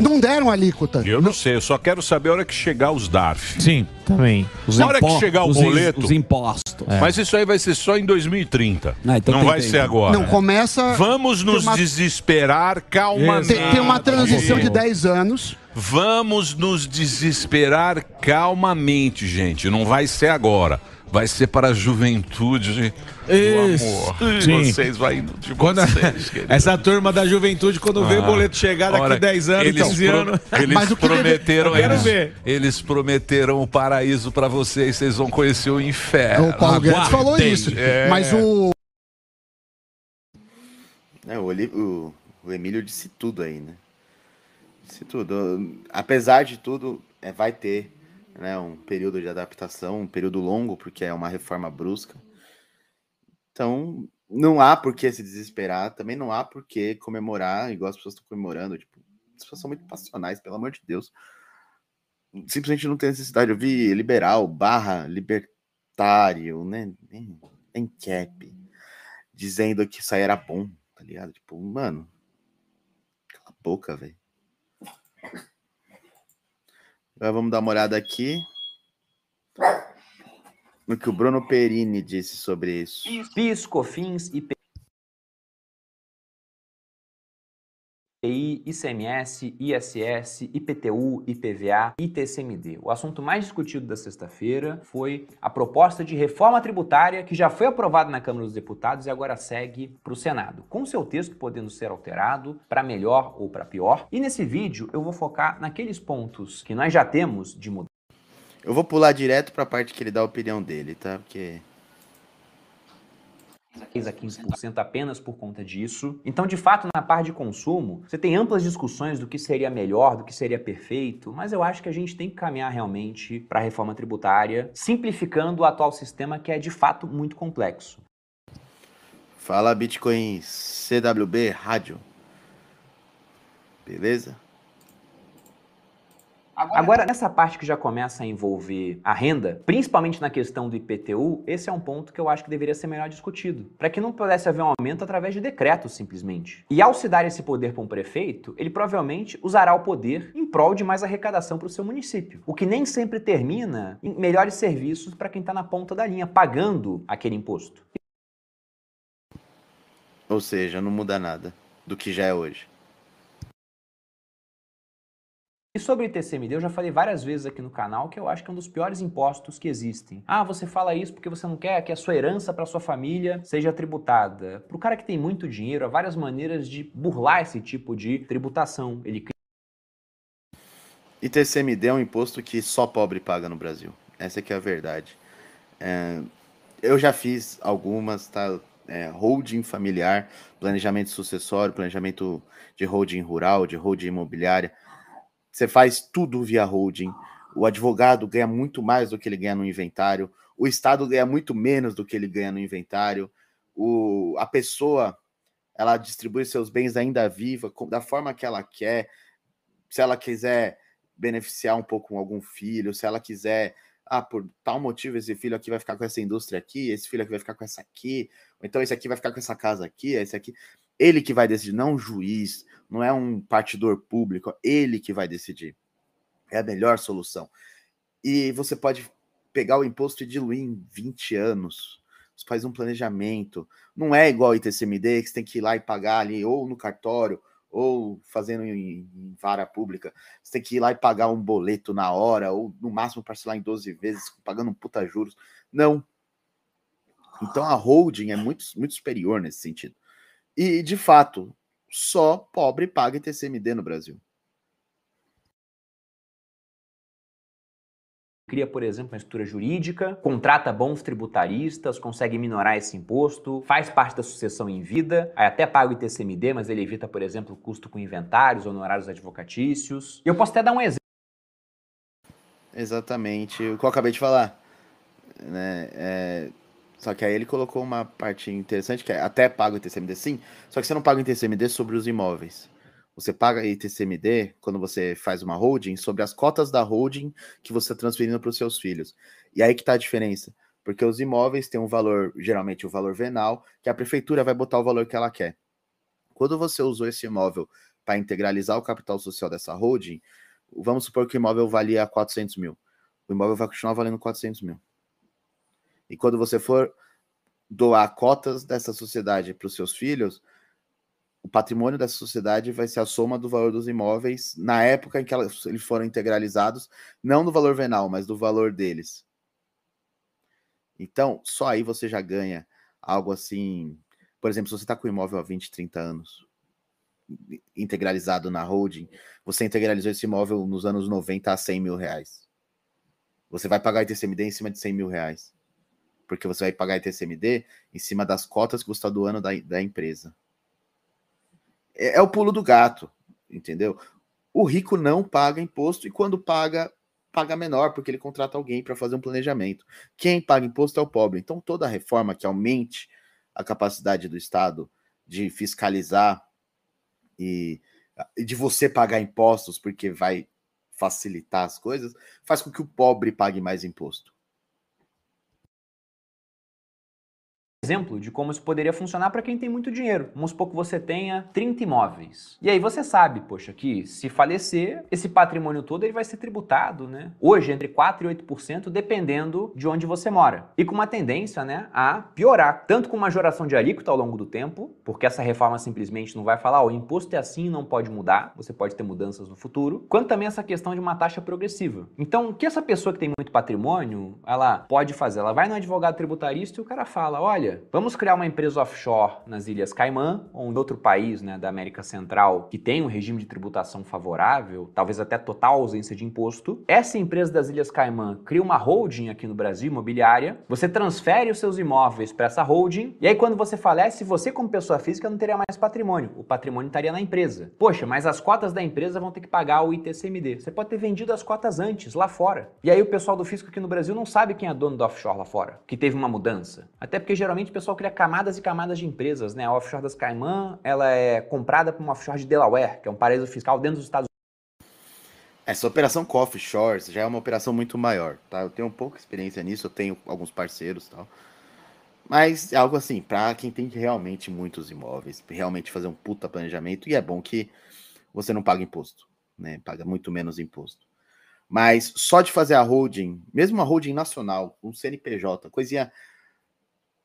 Não deram alíquota. Eu não sei, eu só quero saber a hora que chegar os DARF. Sim, também. Os Na hora que chegar o boleto. Os impostos. É. Mas isso aí vai ser só em 2030. Ah, então não vai ser agora. Não, começa. Vamos nos uma... desesperar calmamente. Tem, tem, uma transição de 10 anos. Vamos nos desesperar calmamente, gente. Não vai ser agora vai ser para a juventude Isso. do amor. Sim. Vocês vai indo de quando, vocês, Essa turma da juventude, quando ah, vê o ah. boleto chegar daqui a 10 anos, eles 15 anos. Eles Mas prometeram, eles, ver. eles prometeram o paraíso para vocês, vocês vão conhecer o inferno. O Paulo Guedes falou isso. É. Mas o. É, o, o, o Emílio disse tudo aí, né? Disse tudo. Apesar de tudo, é, vai ter né, um período de adaptação, um período longo, porque é uma reforma brusca. Então, não há por que se desesperar, também não há por que comemorar, igual as pessoas estão comemorando, tipo, são muito passionais, pelo amor de Deus. Simplesmente não tem necessidade. Eu vi liberal, barra, libertário, né? Em cap, dizendo que isso aí era bom, tá ligado? Tipo, mano, cala a boca, velho. Agora vamos dar uma olhada aqui no que o Bruno Perini disse sobre isso. PIS, COFINS, IP IPI, ICMS, ISS, IPTU, IPVA, ITCMD. O assunto mais discutido da sexta-feira foi a proposta de reforma tributária que já foi aprovada na Câmara dos Deputados e agora segue para o Senado, com seu texto podendo ser alterado para melhor ou para pior. E nesse vídeo eu vou focar naqueles pontos que nós já temos de mudança. Eu vou pular direto para a parte que ele dá a opinião dele, tá? Porque 10 a 15% apenas por conta disso. Então, de fato, na parte de consumo, você tem amplas discussões do que seria melhor, do que seria perfeito, mas eu acho que a gente tem que caminhar realmente para a reforma tributária, simplificando o atual sistema que é de fato muito complexo. Fala Bitcoin CWB Rádio. Beleza? Agora, nessa parte que já começa a envolver a renda, principalmente na questão do IPTU, esse é um ponto que eu acho que deveria ser melhor discutido, para que não pudesse haver um aumento através de decreto simplesmente. E ao se dar esse poder para um prefeito, ele provavelmente usará o poder em prol de mais arrecadação para o seu município, o que nem sempre termina em melhores serviços para quem está na ponta da linha, pagando aquele imposto. Ou seja, não muda nada do que já é hoje. E sobre ITCMD, eu já falei várias vezes aqui no canal que eu acho que é um dos piores impostos que existem. Ah, você fala isso porque você não quer que a sua herança para sua família seja tributada. Para o cara que tem muito dinheiro, há várias maneiras de burlar esse tipo de tributação. Ele é um imposto que só pobre paga no Brasil. Essa que é a verdade. É, eu já fiz algumas, tá? É, holding familiar, planejamento sucessório, planejamento de holding rural, de holding imobiliária. Você faz tudo via holding. O advogado ganha muito mais do que ele ganha no inventário. O Estado ganha muito menos do que ele ganha no inventário. O, a pessoa ela distribui seus bens ainda viva, da forma que ela quer. Se ela quiser beneficiar um pouco com algum filho, se ela quiser, ah, por tal motivo esse filho aqui vai ficar com essa indústria aqui, esse filho aqui vai ficar com essa aqui, ou então esse aqui vai ficar com essa casa aqui, esse aqui. Ele que vai decidir, não um juiz, não é um partidor público, ele que vai decidir. É a melhor solução. E você pode pegar o imposto e diluir em 20 anos. Você faz um planejamento. Não é igual ITCMD, que você tem que ir lá e pagar ali, ou no cartório, ou fazendo em, em vara pública. Você tem que ir lá e pagar um boleto na hora, ou no máximo parcelar em 12 vezes, pagando um puta juros. Não. Então a holding é muito, muito superior nesse sentido. E, de fato, só pobre paga ITCMD no Brasil. cria, por exemplo, uma estrutura jurídica, contrata bons tributaristas, consegue minorar esse imposto, faz parte da sucessão em vida, até paga o ITCMD, mas ele evita, por exemplo, o custo com inventários, honorários advocatícios. E eu posso até dar um exemplo. Exatamente, o que eu acabei de falar. Né? É, só que aí ele colocou uma parte interessante, que é até paga o ITCMD sim, só que você não paga o ITCMD sobre os imóveis. Você paga ITCMD quando você faz uma holding sobre as cotas da holding que você está transferindo para os seus filhos. E aí que está a diferença. Porque os imóveis têm um valor, geralmente o um valor venal, que a prefeitura vai botar o valor que ela quer. Quando você usou esse imóvel para integralizar o capital social dessa holding, vamos supor que o imóvel valia 400 mil. O imóvel vai continuar valendo 400 mil. E quando você for doar cotas dessa sociedade para os seus filhos, o patrimônio dessa sociedade vai ser a soma do valor dos imóveis na época em que eles foram integralizados, não do valor venal, mas do valor deles. Então, só aí você já ganha algo assim. Por exemplo, se você está com o imóvel há 20, 30 anos, integralizado na holding, você integralizou esse imóvel nos anos 90 a 100 mil reais. Você vai pagar ITCMD em cima de 100 mil reais porque você vai pagar ITCMD em cima das cotas que você está doando da, da empresa. É, é o pulo do gato, entendeu? O rico não paga imposto e quando paga, paga menor, porque ele contrata alguém para fazer um planejamento. Quem paga imposto é o pobre. Então, toda reforma que aumente a capacidade do Estado de fiscalizar e de você pagar impostos porque vai facilitar as coisas, faz com que o pobre pague mais imposto. Exemplo de como isso poderia funcionar para quem tem muito dinheiro. Vamos supor que você tenha 30 imóveis. E aí você sabe, poxa, que se falecer, esse patrimônio todo ele vai ser tributado, né? Hoje, entre 4% e 8%, dependendo de onde você mora. E com uma tendência, né, a piorar. Tanto com majoração de alíquota ao longo do tempo, porque essa reforma simplesmente não vai falar, o imposto é assim não pode mudar, você pode ter mudanças no futuro, quanto também essa questão de uma taxa progressiva. Então, o que essa pessoa que tem muito patrimônio, ela pode fazer? Ela vai no advogado tributarista e o cara fala, olha, vamos criar uma empresa offshore nas Ilhas Caimã ou em outro país né, da América Central que tem um regime de tributação favorável, talvez até total ausência de imposto. Essa empresa das Ilhas Caimã cria uma holding aqui no Brasil, imobiliária, você transfere os seus imóveis para essa holding e aí quando você falece, você como pessoa física não teria mais patrimônio, o patrimônio estaria na empresa. Poxa, mas as cotas da empresa vão ter que pagar o ITCMD. Você pode ter vendido as cotas antes, lá fora. E aí o pessoal do fisco aqui no Brasil não sabe quem é dono do offshore lá fora, que teve uma mudança. Até porque geralmente o pessoal cria camadas e camadas de empresas, né? A offshore das Caimã, ela é comprada por uma offshore de Delaware, que é um paraíso fiscal dentro dos Estados essa operação com offshores já é uma operação muito maior, tá? Eu tenho pouca experiência nisso, eu tenho alguns parceiros tal. Mas é algo assim, para quem tem realmente muitos imóveis, realmente fazer um puta planejamento, e é bom que você não paga imposto, né? Paga muito menos imposto. Mas só de fazer a holding, mesmo a holding nacional, um CNPJ, coisinha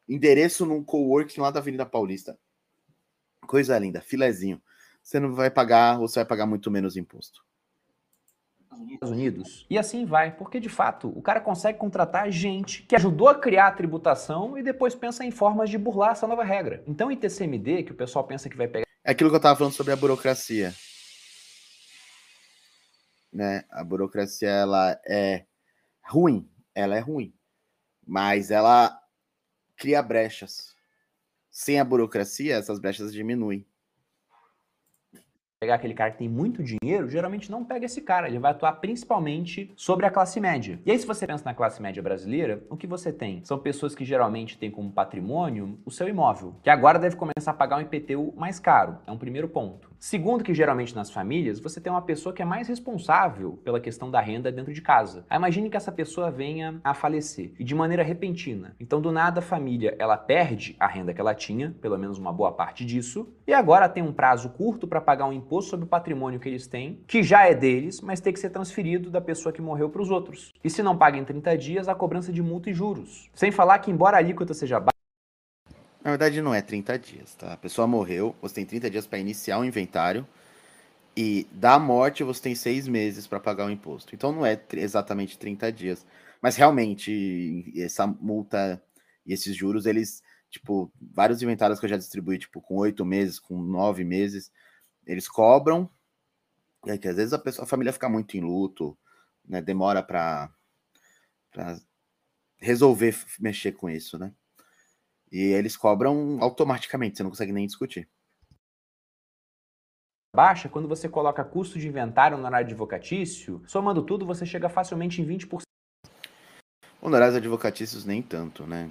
endereço num coworking lá da Avenida Paulista. Coisa linda, filezinho. Você não vai pagar, ou você vai pagar muito menos imposto. Estados Unidos. E assim vai, porque de fato o cara consegue contratar gente que ajudou a criar a tributação e depois pensa em formas de burlar essa nova regra. Então, ITCMD, que o pessoal pensa que vai pegar. É aquilo que eu estava falando sobre a burocracia. Né? A burocracia ela é ruim, ela é ruim, mas ela cria brechas. Sem a burocracia, essas brechas diminuem. Pegar aquele cara que tem muito dinheiro, geralmente não pega esse cara, ele vai atuar principalmente sobre a classe média. E aí, se você pensa na classe média brasileira, o que você tem? São pessoas que geralmente têm como patrimônio o seu imóvel, que agora deve começar a pagar um IPTU mais caro. É um primeiro ponto. Segundo, que geralmente nas famílias você tem uma pessoa que é mais responsável pela questão da renda dentro de casa. Aí imagine que essa pessoa venha a falecer e de maneira repentina. Então, do nada, a família ela perde a renda que ela tinha, pelo menos uma boa parte disso, e agora tem um prazo curto para pagar um imposto sobre o patrimônio que eles têm, que já é deles, mas tem que ser transferido da pessoa que morreu para os outros. E se não paga em 30 dias, a cobrança de multa e juros. Sem falar que, embora a alíquota seja baixa, na verdade, não é 30 dias, tá? A pessoa morreu, você tem 30 dias para iniciar o inventário. E da morte você tem seis meses para pagar o imposto. Então não é exatamente 30 dias. Mas realmente, essa multa e esses juros, eles, tipo, vários inventários que eu já distribuí, tipo, com oito meses, com nove meses, eles cobram. E aí, que às vezes a, pessoa, a família fica muito em luto, né? Demora para resolver mexer com isso, né? E eles cobram automaticamente, você não consegue nem discutir. Baixa, quando você coloca custo de inventário no horário advocatício, somando tudo, você chega facilmente em 20%. Honorários advocatícios nem tanto, né?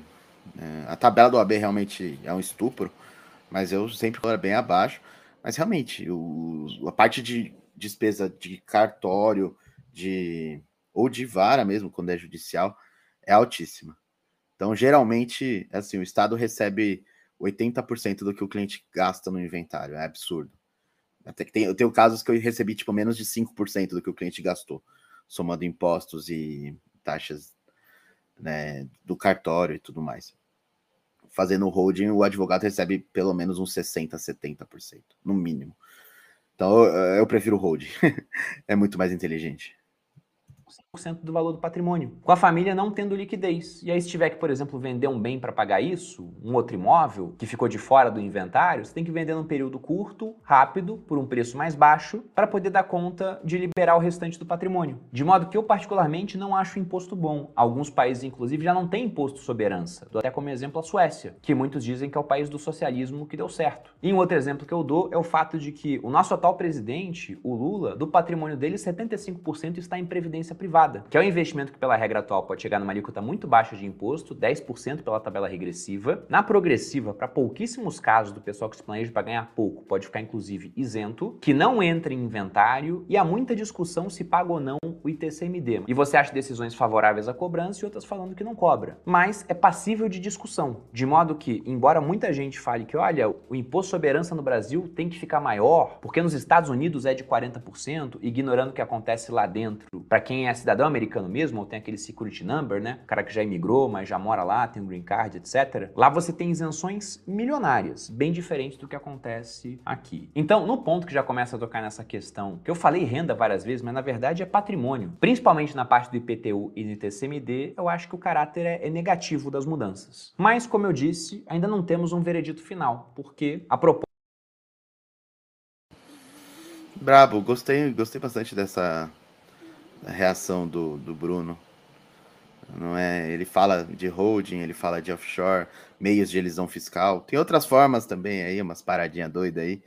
É, a tabela do AB realmente é um estupro, mas eu sempre coloco bem abaixo. Mas realmente, o, a parte de despesa de cartório, de ou de vara mesmo, quando é judicial, é altíssima. Então, geralmente, assim, o Estado recebe 80% do que o cliente gasta no inventário. É absurdo. Até que tem, eu tenho casos que eu recebi, tipo, menos de 5% do que o cliente gastou, somando impostos e taxas né, do cartório e tudo mais. Fazendo holding, o advogado recebe pelo menos uns 60%, 70%, no mínimo. Então, eu, eu prefiro holding. é muito mais inteligente. 100% do valor do patrimônio, com a família não tendo liquidez. E aí, se tiver que, por exemplo, vender um bem para pagar isso, um outro imóvel que ficou de fora do inventário, você tem que vender num período curto, rápido, por um preço mais baixo, para poder dar conta de liberar o restante do patrimônio. De modo que eu, particularmente, não acho imposto bom. Alguns países, inclusive, já não têm imposto sobre herança. Dou até como exemplo a Suécia, que muitos dizem que é o país do socialismo que deu certo. E um outro exemplo que eu dou é o fato de que o nosso atual presidente, o Lula, do patrimônio dele, 75% está em previdência privada elevada, que é o investimento que pela regra atual pode chegar numa alíquota muito baixa de imposto, 10% pela tabela regressiva. Na progressiva, para pouquíssimos casos do pessoal que se planeja para ganhar pouco, pode ficar inclusive isento, que não entra em inventário e há muita discussão se paga ou não o ITCMD. E você acha decisões favoráveis à cobrança e outras falando que não cobra. Mas é passível de discussão, de modo que, embora muita gente fale que, olha, o imposto sobre herança no Brasil tem que ficar maior, porque nos Estados Unidos é de 40%, ignorando o que acontece lá dentro. Para quem é cidadão americano mesmo, ou tem aquele security number, né? O cara que já imigrou, mas já mora lá, tem um green card, etc. Lá você tem isenções milionárias, bem diferente do que acontece aqui. Então, no ponto que já começa a tocar nessa questão, que eu falei renda várias vezes, mas na verdade é patrimônio. Principalmente na parte do IPTU e do ITCMD, eu acho que o caráter é, é negativo das mudanças. Mas, como eu disse, ainda não temos um veredito final, porque a proposta Brabo, gostei, gostei bastante dessa reação do, do Bruno. Não é? Ele fala de holding, ele fala de offshore, meios de elisão fiscal. Tem outras formas também aí, umas paradinhas doidas aí.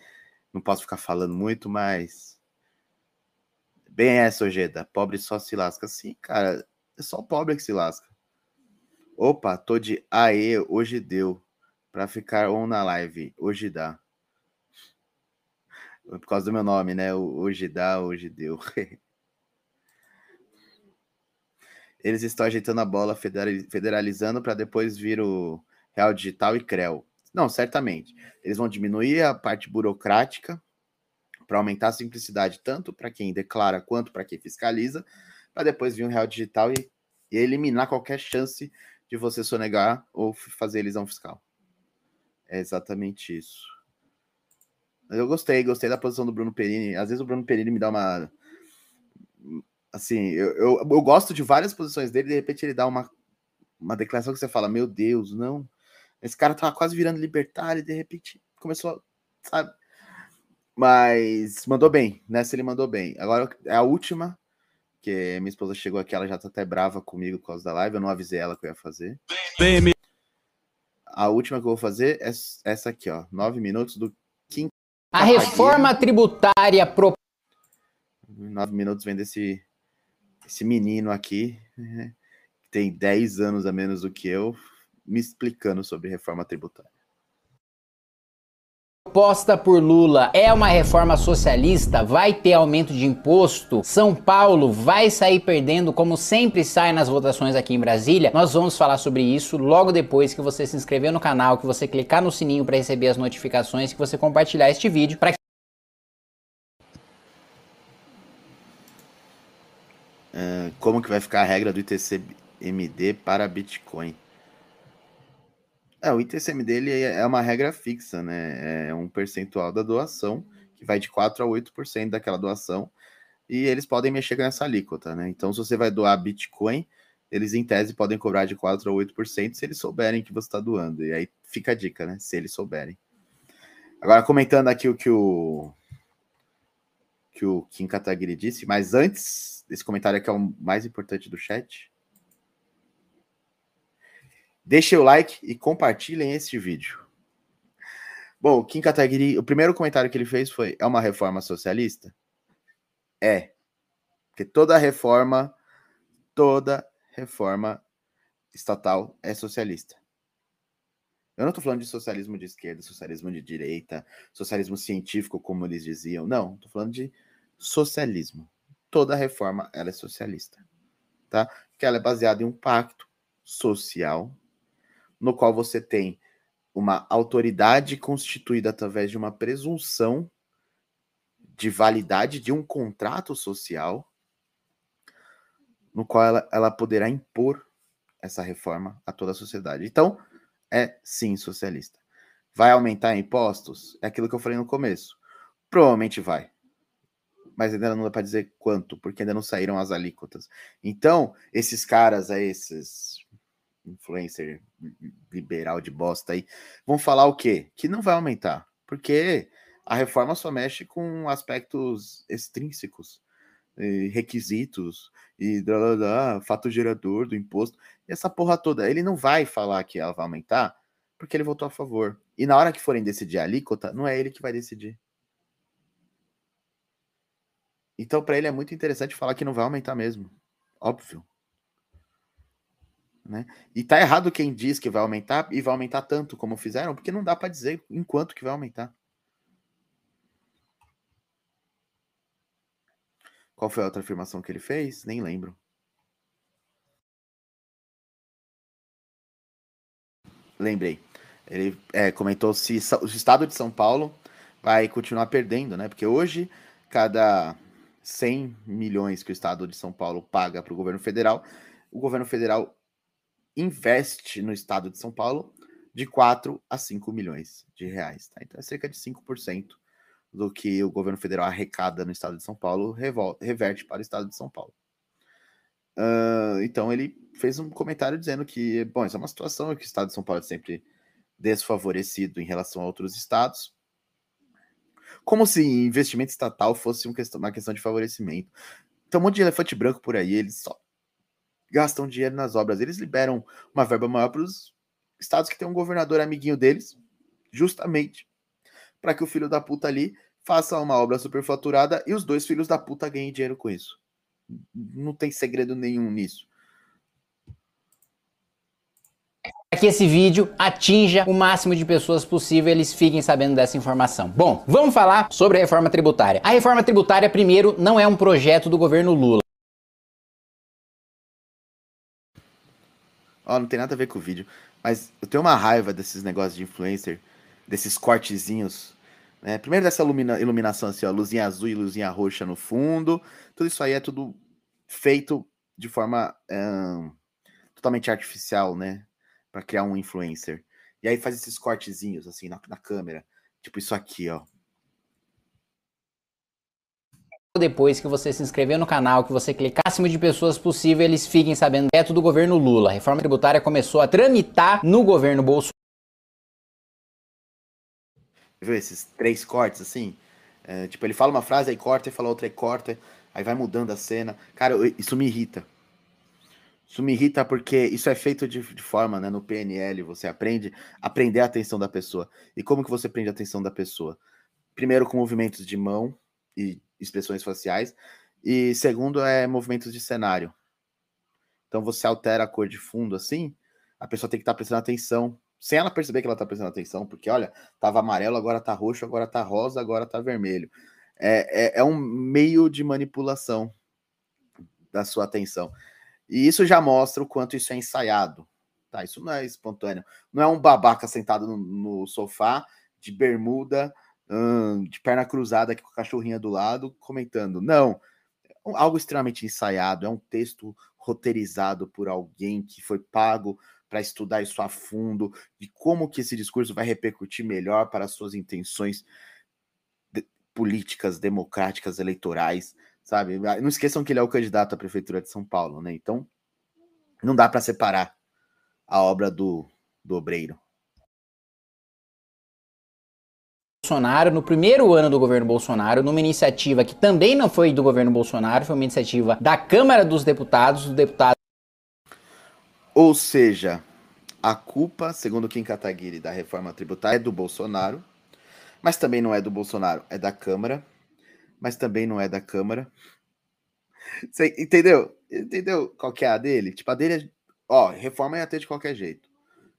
Não posso ficar falando muito, mas. Bem essa, Ojeda. Pobre só se lasca. Sim, cara. É só o pobre que se lasca. Opa, tô de AE, hoje deu. Pra ficar on na live. Hoje dá. Por causa do meu nome, né? Hoje dá, hoje deu. Eles estão ajeitando a bola, federalizando para depois vir o Real Digital e CREL. Não, certamente. Eles vão diminuir a parte burocrática para aumentar a simplicidade tanto para quem declara quanto para quem fiscaliza, para depois vir o Real Digital e, e eliminar qualquer chance de você sonegar ou fazer elisão fiscal. É exatamente isso. Eu gostei, gostei da posição do Bruno Perini. Às vezes o Bruno Perini me dá uma. Assim, eu, eu, eu gosto de várias posições dele, de repente ele dá uma, uma declaração que você fala: Meu Deus, não. Esse cara tava quase virando libertário e de repente começou, sabe? Mas mandou bem, nessa ele mandou bem. Agora é a última, que minha esposa chegou aqui, ela já tá até brava comigo por causa da live, eu não avisei ela que eu ia fazer. Bem, a última que eu vou fazer é essa aqui, ó. Nove minutos do Kim a reforma tributária pro... Nove minutos vem desse esse menino aqui, né, que tem 10 anos a menos do que eu, me explicando sobre reforma tributária proposta por Lula é uma reforma socialista? Vai ter aumento de imposto? São Paulo vai sair perdendo, como sempre sai nas votações aqui em Brasília? Nós vamos falar sobre isso logo depois que você se inscrever no canal, que você clicar no sininho para receber as notificações, que você compartilhar este vídeo para uh, como que vai ficar a regra do ITCMD para Bitcoin? É, o ITCM dele é uma regra fixa, né? É um percentual da doação, que vai de 4 a 8% daquela doação, e eles podem mexer com essa alíquota, né? Então, se você vai doar Bitcoin, eles em tese podem cobrar de 4 a 8% se eles souberem que você está doando. E aí fica a dica, né? Se eles souberem. Agora, comentando aqui o que o que o Kim Kataguiri disse, mas antes desse comentário que é o mais importante do chat, Deixem o like e compartilhem este vídeo. Bom, Kim Kataguiri, o primeiro comentário que ele fez foi: é uma reforma socialista? É. Porque toda reforma, toda reforma estatal é socialista. Eu não estou falando de socialismo de esquerda, socialismo de direita, socialismo científico, como eles diziam. Não, estou falando de socialismo. Toda reforma ela é socialista, tá? Que ela é baseada em um pacto social no qual você tem uma autoridade constituída através de uma presunção de validade de um contrato social, no qual ela, ela poderá impor essa reforma a toda a sociedade. Então, é sim socialista. Vai aumentar impostos? É aquilo que eu falei no começo. Provavelmente vai. Mas ainda não dá para dizer quanto, porque ainda não saíram as alíquotas. Então, esses caras aí, esses influencer liberal de bosta aí, vão falar o quê? Que não vai aumentar, porque a reforma só mexe com aspectos extrínsecos, requisitos e blá, blá, blá, fato gerador do imposto, essa porra toda. Ele não vai falar que ela vai aumentar, porque ele votou a favor. E na hora que forem decidir a alíquota, não é ele que vai decidir. Então, para ele é muito interessante falar que não vai aumentar mesmo. Óbvio. Né? E tá errado quem diz que vai aumentar e vai aumentar tanto como fizeram, porque não dá para dizer enquanto que vai aumentar. Qual foi a outra afirmação que ele fez? Nem lembro. Lembrei. Ele é, comentou se o estado de São Paulo vai continuar perdendo, né? Porque hoje, cada 100 milhões que o estado de São Paulo paga para o governo federal, o governo federal investe no estado de São Paulo de 4 a 5 milhões de reais. Tá? Então é cerca de 5% do que o governo federal arrecada no estado de São Paulo reverte para o estado de São Paulo. Uh, então ele fez um comentário dizendo que, bom, essa é uma situação que o estado de São Paulo é sempre desfavorecido em relação a outros estados. Como se investimento estatal fosse uma questão de favorecimento. Então, um monte de elefante branco por aí, eles só gastam dinheiro nas obras. Eles liberam uma verba maior para os estados que tem um governador amiguinho deles, justamente para que o filho da puta ali faça uma obra superfaturada e os dois filhos da puta ganhem dinheiro com isso. Não tem segredo nenhum nisso. Que esse vídeo atinja o máximo de pessoas possível eles fiquem sabendo dessa informação. Bom, vamos falar sobre a reforma tributária. A reforma tributária, primeiro, não é um projeto do governo Lula. Ó, oh, não tem nada a ver com o vídeo, mas eu tenho uma raiva desses negócios de influencer, desses cortezinhos. Né? Primeiro dessa ilumina iluminação assim, ó, luzinha azul e luzinha roxa no fundo. Tudo isso aí é tudo feito de forma totalmente artificial, né? Para criar um influencer. E aí faz esses cortezinhos assim na, na câmera, tipo isso aqui, ó. Depois que você se inscreveu no canal, que você clicar acima de pessoas possível, eles fiquem sabendo é do governo Lula. A reforma tributária começou a tramitar no governo Bolsonaro. Viu esses três cortes assim? É, tipo, ele fala uma frase, aí corta, e fala outra, e corta, aí vai mudando a cena. Cara, isso me irrita. Isso me irrita porque isso é feito de, de, forma, né? No PNL, você aprende a prender a atenção da pessoa. E como que você prende a atenção da pessoa? Primeiro com movimentos de mão e expressões faciais. E segundo é movimentos de cenário. Então você altera a cor de fundo assim, a pessoa tem que estar tá prestando atenção, sem ela perceber que ela está prestando atenção, porque olha, tava amarelo, agora tá roxo, agora tá rosa, agora tá vermelho. É, é, é um meio de manipulação da sua atenção. E isso já mostra o quanto isso é ensaiado. Tá? Isso não é espontâneo. Não é um babaca sentado no, no sofá, de bermuda, hum, de perna cruzada aqui com a cachorrinha do lado, comentando. Não. É algo extremamente ensaiado, é um texto roteirizado por alguém que foi pago para estudar isso a fundo, de como que esse discurso vai repercutir melhor para as suas intenções de, políticas, democráticas, eleitorais sabe? Ah, não esqueçam que ele é o candidato à prefeitura de São Paulo, né? Então, não dá para separar a obra do, do obreiro. Bolsonaro, no primeiro ano do governo Bolsonaro, numa iniciativa que também não foi do governo Bolsonaro, foi uma iniciativa da Câmara dos Deputados, do deputado. Ou seja, a culpa, segundo Kim Kataguiri, da reforma tributária é do Bolsonaro, mas também não é do Bolsonaro, é da Câmara mas também não é da Câmara. Você entendeu? Entendeu qual que é a dele? Tipo, a dele é. Ó, reforma ia ter de qualquer jeito.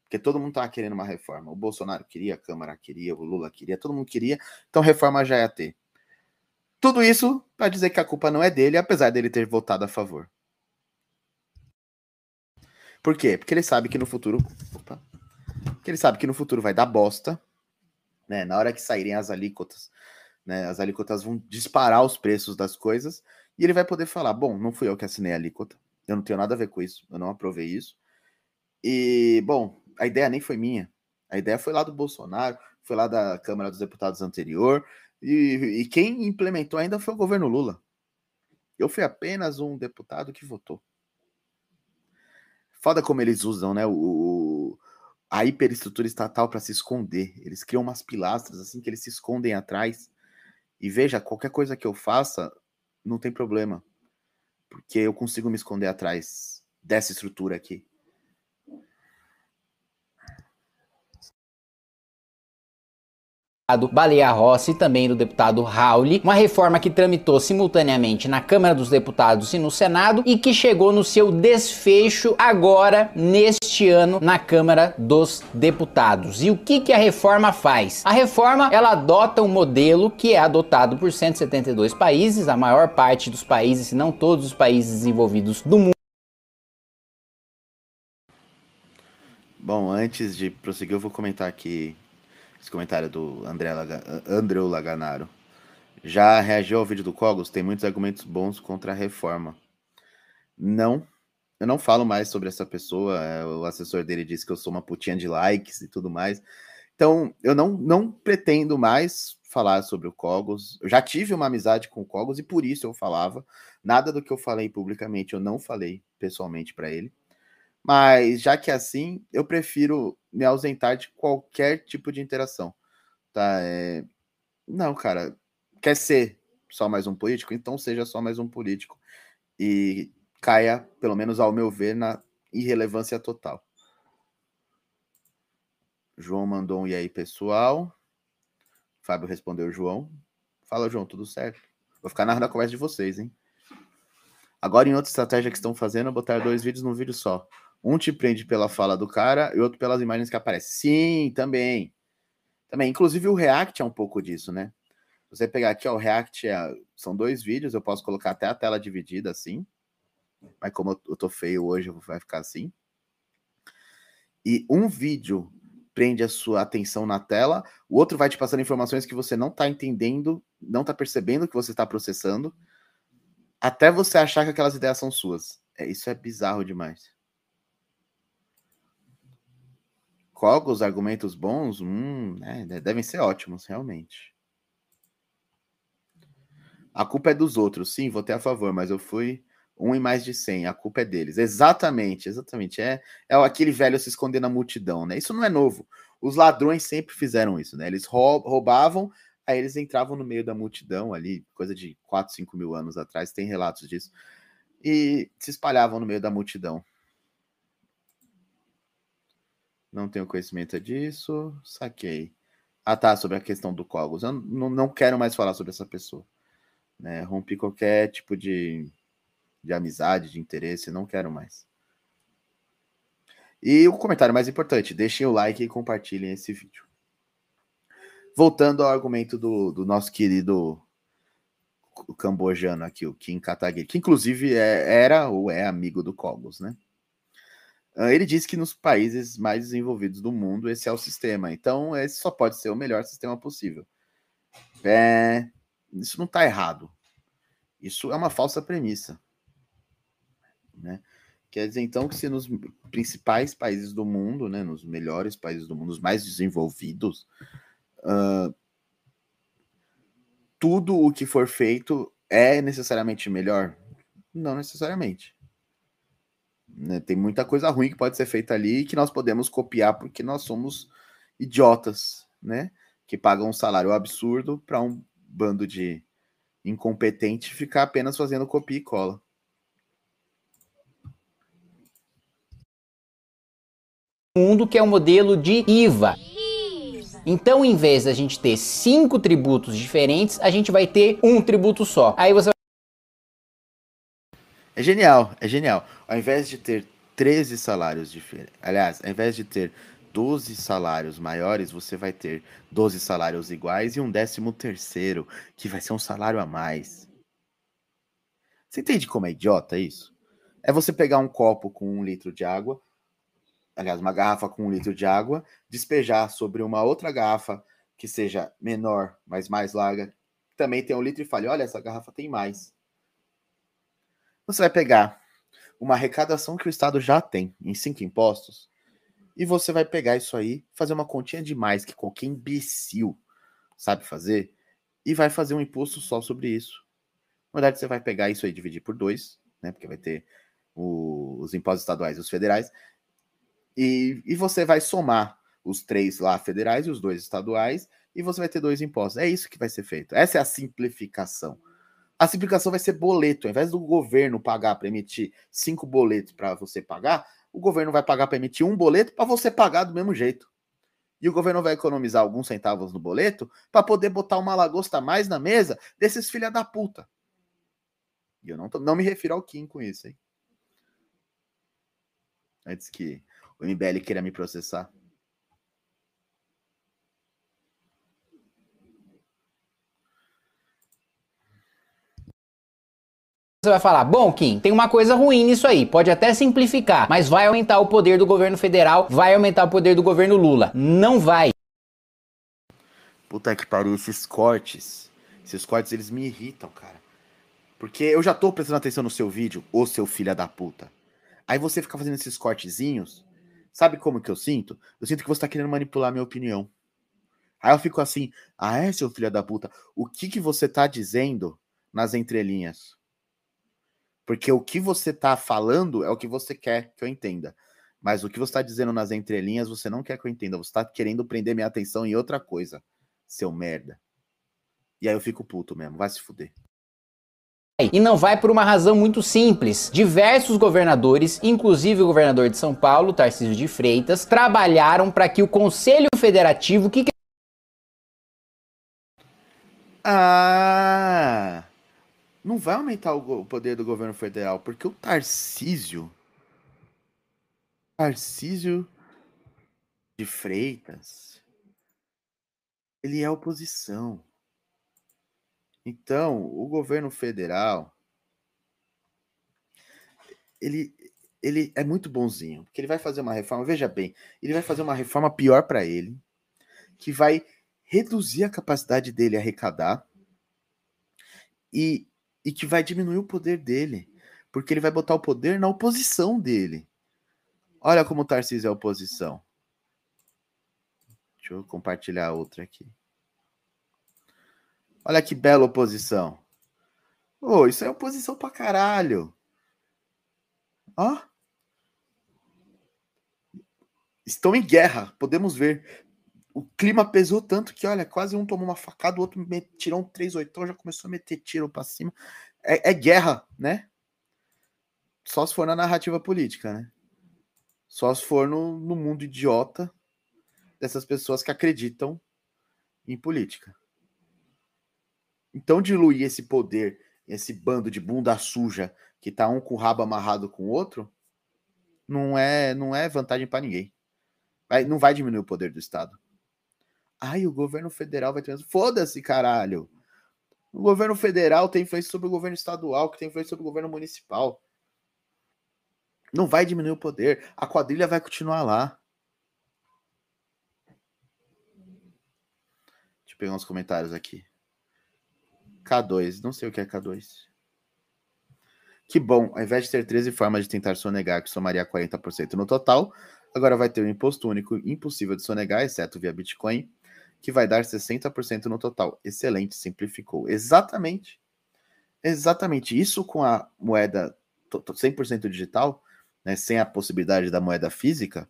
Porque todo mundo tava querendo uma reforma. O Bolsonaro queria, a Câmara queria, o Lula queria, todo mundo queria. Então reforma já ia ter. Tudo isso para dizer que a culpa não é dele, apesar dele ter votado a favor. Por quê? Porque ele sabe que no futuro. Opa, porque ele sabe que no futuro vai dar bosta. Né? Na hora que saírem as alíquotas né? As alíquotas vão disparar os preços das coisas e ele vai poder falar: bom, não fui eu que assinei a alíquota, eu não tenho nada a ver com isso, eu não aprovei isso. E, bom, a ideia nem foi minha, a ideia foi lá do Bolsonaro, foi lá da Câmara dos Deputados anterior, e, e quem implementou ainda foi o governo Lula. Eu fui apenas um deputado que votou. Foda como eles usam, né? O, a hiperestrutura estatal para se esconder. Eles criam umas pilastras assim que eles se escondem atrás e veja, qualquer coisa que eu faça, não tem problema. Porque eu consigo me esconder atrás dessa estrutura aqui. Baleia Rossi e também do deputado Rauli, uma reforma que tramitou simultaneamente na Câmara dos Deputados e no Senado e que chegou no seu desfecho agora neste ano na Câmara dos Deputados. E o que que a reforma faz? A reforma ela adota um modelo que é adotado por 172 países, a maior parte dos países, se não todos os países desenvolvidos do mundo. Bom, antes de prosseguir, eu vou comentar aqui esse comentário do André Laga, Andreu Laganaro. Já reagiu ao vídeo do Cogos? Tem muitos argumentos bons contra a reforma. Não, eu não falo mais sobre essa pessoa. É, o assessor dele disse que eu sou uma putinha de likes e tudo mais. Então, eu não, não pretendo mais falar sobre o Cogos. Eu já tive uma amizade com o Cogos e por isso eu falava. Nada do que eu falei publicamente eu não falei pessoalmente para ele. Mas já que é assim, eu prefiro me ausentar de qualquer tipo de interação. Tá? É... Não, cara. Quer ser só mais um político? Então seja só mais um político. E caia, pelo menos ao meu ver, na irrelevância total. João mandou um e aí, pessoal. Fábio respondeu, João. Fala, João, tudo certo? Vou ficar narrando a conversa de vocês, hein? Agora, em outra estratégia que estão fazendo, botar dois vídeos num vídeo só. Um te prende pela fala do cara e outro pelas imagens que aparecem. Sim, também. Também. Inclusive o React é um pouco disso, né? Você pegar aqui, ó, o React é, são dois vídeos, eu posso colocar até a tela dividida assim. Mas como eu, tô feio hoje, vai ficar assim. E um vídeo prende a sua atenção na tela, o outro vai te passando informações que você não está entendendo, não está percebendo que você está processando, até você achar que aquelas ideias são suas. É, isso é bizarro demais. Qual os argumentos bons? Hum, né, devem ser ótimos, realmente. A culpa é dos outros. Sim, votei a favor, mas eu fui um em mais de 100. A culpa é deles. Exatamente, exatamente. É, é aquele velho se esconder na multidão, né? Isso não é novo. Os ladrões sempre fizeram isso, né? Eles roubavam, aí eles entravam no meio da multidão ali, coisa de 4, 5 mil anos atrás, tem relatos disso, e se espalhavam no meio da multidão. Não tenho conhecimento disso. Saquei. Ah, tá, sobre a questão do Cogos. Eu não, não quero mais falar sobre essa pessoa. Né? Rompi qualquer tipo de, de amizade, de interesse, não quero mais. E o comentário mais importante, deixem o like e compartilhem esse vídeo. Voltando ao argumento do, do nosso querido cambojano aqui, o Kim Kataguiri, que inclusive é, era ou é amigo do Cogos, né? Ah, ele diz que nos países mais desenvolvidos do mundo esse é o sistema. Então, esse só pode ser o melhor sistema possível. É, isso não está errado. Isso é uma falsa premissa. Né? Quer dizer, então, que se nos principais países do mundo, né, nos melhores países do mundo, os mais desenvolvidos, uh, tudo o que for feito é necessariamente melhor? Não necessariamente. Né? Tem muita coisa ruim que pode ser feita ali que nós podemos copiar porque nós somos idiotas, né? Que pagam um salário absurdo para um bando de incompetente ficar apenas fazendo copia e cola. mundo que é o modelo de IVA. Então, em vez da gente ter cinco tributos diferentes, a gente vai ter um tributo só. Aí você é genial, é genial. Ao invés de ter 13 salários diferentes, aliás, ao invés de ter 12 salários maiores, você vai ter 12 salários iguais e um décimo terceiro, que vai ser um salário a mais. Você entende como é idiota isso? É você pegar um copo com um litro de água, aliás, uma garrafa com um litro de água, despejar sobre uma outra garrafa que seja menor, mas mais larga, também tem um litro e fale: olha, essa garrafa tem mais. Você vai pegar uma arrecadação que o Estado já tem em cinco impostos e você vai pegar isso aí, fazer uma continha de mais que qualquer imbecil sabe fazer e vai fazer um imposto só sobre isso. Na verdade, você vai pegar isso aí e dividir por dois, né? Porque vai ter o, os impostos estaduais e os federais. E, e você vai somar os três lá federais e os dois estaduais, e você vai ter dois impostos. É isso que vai ser feito. Essa é a simplificação a simplificação vai ser boleto. Ao invés do governo pagar para emitir cinco boletos para você pagar, o governo vai pagar para emitir um boleto para você pagar do mesmo jeito. E o governo vai economizar alguns centavos no boleto para poder botar uma lagosta a mais na mesa desses filha da puta. E eu não, tô, não me refiro ao Kim com isso, hein? Antes que o MBL queira me processar. Você vai falar, bom, Kim, tem uma coisa ruim nisso aí, pode até simplificar, mas vai aumentar o poder do governo federal, vai aumentar o poder do governo Lula. Não vai. Puta que pariu, esses cortes. Esses cortes, eles me irritam, cara. Porque eu já tô prestando atenção no seu vídeo, ô seu filho da puta. Aí você fica fazendo esses cortezinhos. Sabe como que eu sinto? Eu sinto que você tá querendo manipular a minha opinião. Aí eu fico assim, ah é, seu filho da puta? O que que você tá dizendo nas entrelinhas? Porque o que você tá falando é o que você quer que eu entenda. Mas o que você está dizendo nas entrelinhas, você não quer que eu entenda. Você está querendo prender minha atenção em outra coisa, seu merda. E aí eu fico puto mesmo, vai se fuder. E não vai por uma razão muito simples. Diversos governadores, inclusive o governador de São Paulo, Tarcísio de Freitas, trabalharam para que o Conselho Federativo que Ah! Não vai aumentar o, poder do governo federal, porque o Tarcísio. Tarcísio de Freitas. Ele é oposição. Então, o governo federal. Ele, ele é muito bonzinho, porque ele vai fazer uma reforma, veja bem, ele vai fazer uma reforma pior para ele, que vai reduzir a capacidade dele arrecadar e e que vai diminuir o poder dele, porque ele vai botar o poder na oposição dele. Olha como o Tarcísio é oposição. Deixa eu compartilhar outra aqui. Olha que bela oposição. Oh, isso é oposição pra caralho. Ó. Estão em guerra, podemos ver. O clima pesou tanto que, olha, quase um tomou uma facada, o outro tirou um 3 8 já começou a meter tiro para cima. É, é, guerra, né? Só se for na narrativa política, né? Só se for no, no mundo idiota dessas pessoas que acreditam em política. Então, diluir esse poder, esse bando de bunda suja que tá um com o rabo amarrado com o outro, não é, não é vantagem para ninguém. Vai, não vai diminuir o poder do Estado. Ai, o governo federal vai ter. Foda-se, caralho. O governo federal tem influência sobre o governo estadual, que tem influência sobre o governo municipal. Não vai diminuir o poder. A quadrilha vai continuar lá. Deixa eu pegar uns comentários aqui. K2, não sei o que é K2. Que bom, ao invés de ter 13 formas de tentar sonegar, que somaria 40% no total, agora vai ter um imposto único impossível de sonegar, exceto via Bitcoin, que vai dar 60% no total. Excelente, simplificou. Exatamente. Exatamente. Isso com a moeda 100% digital, né, sem a possibilidade da moeda física,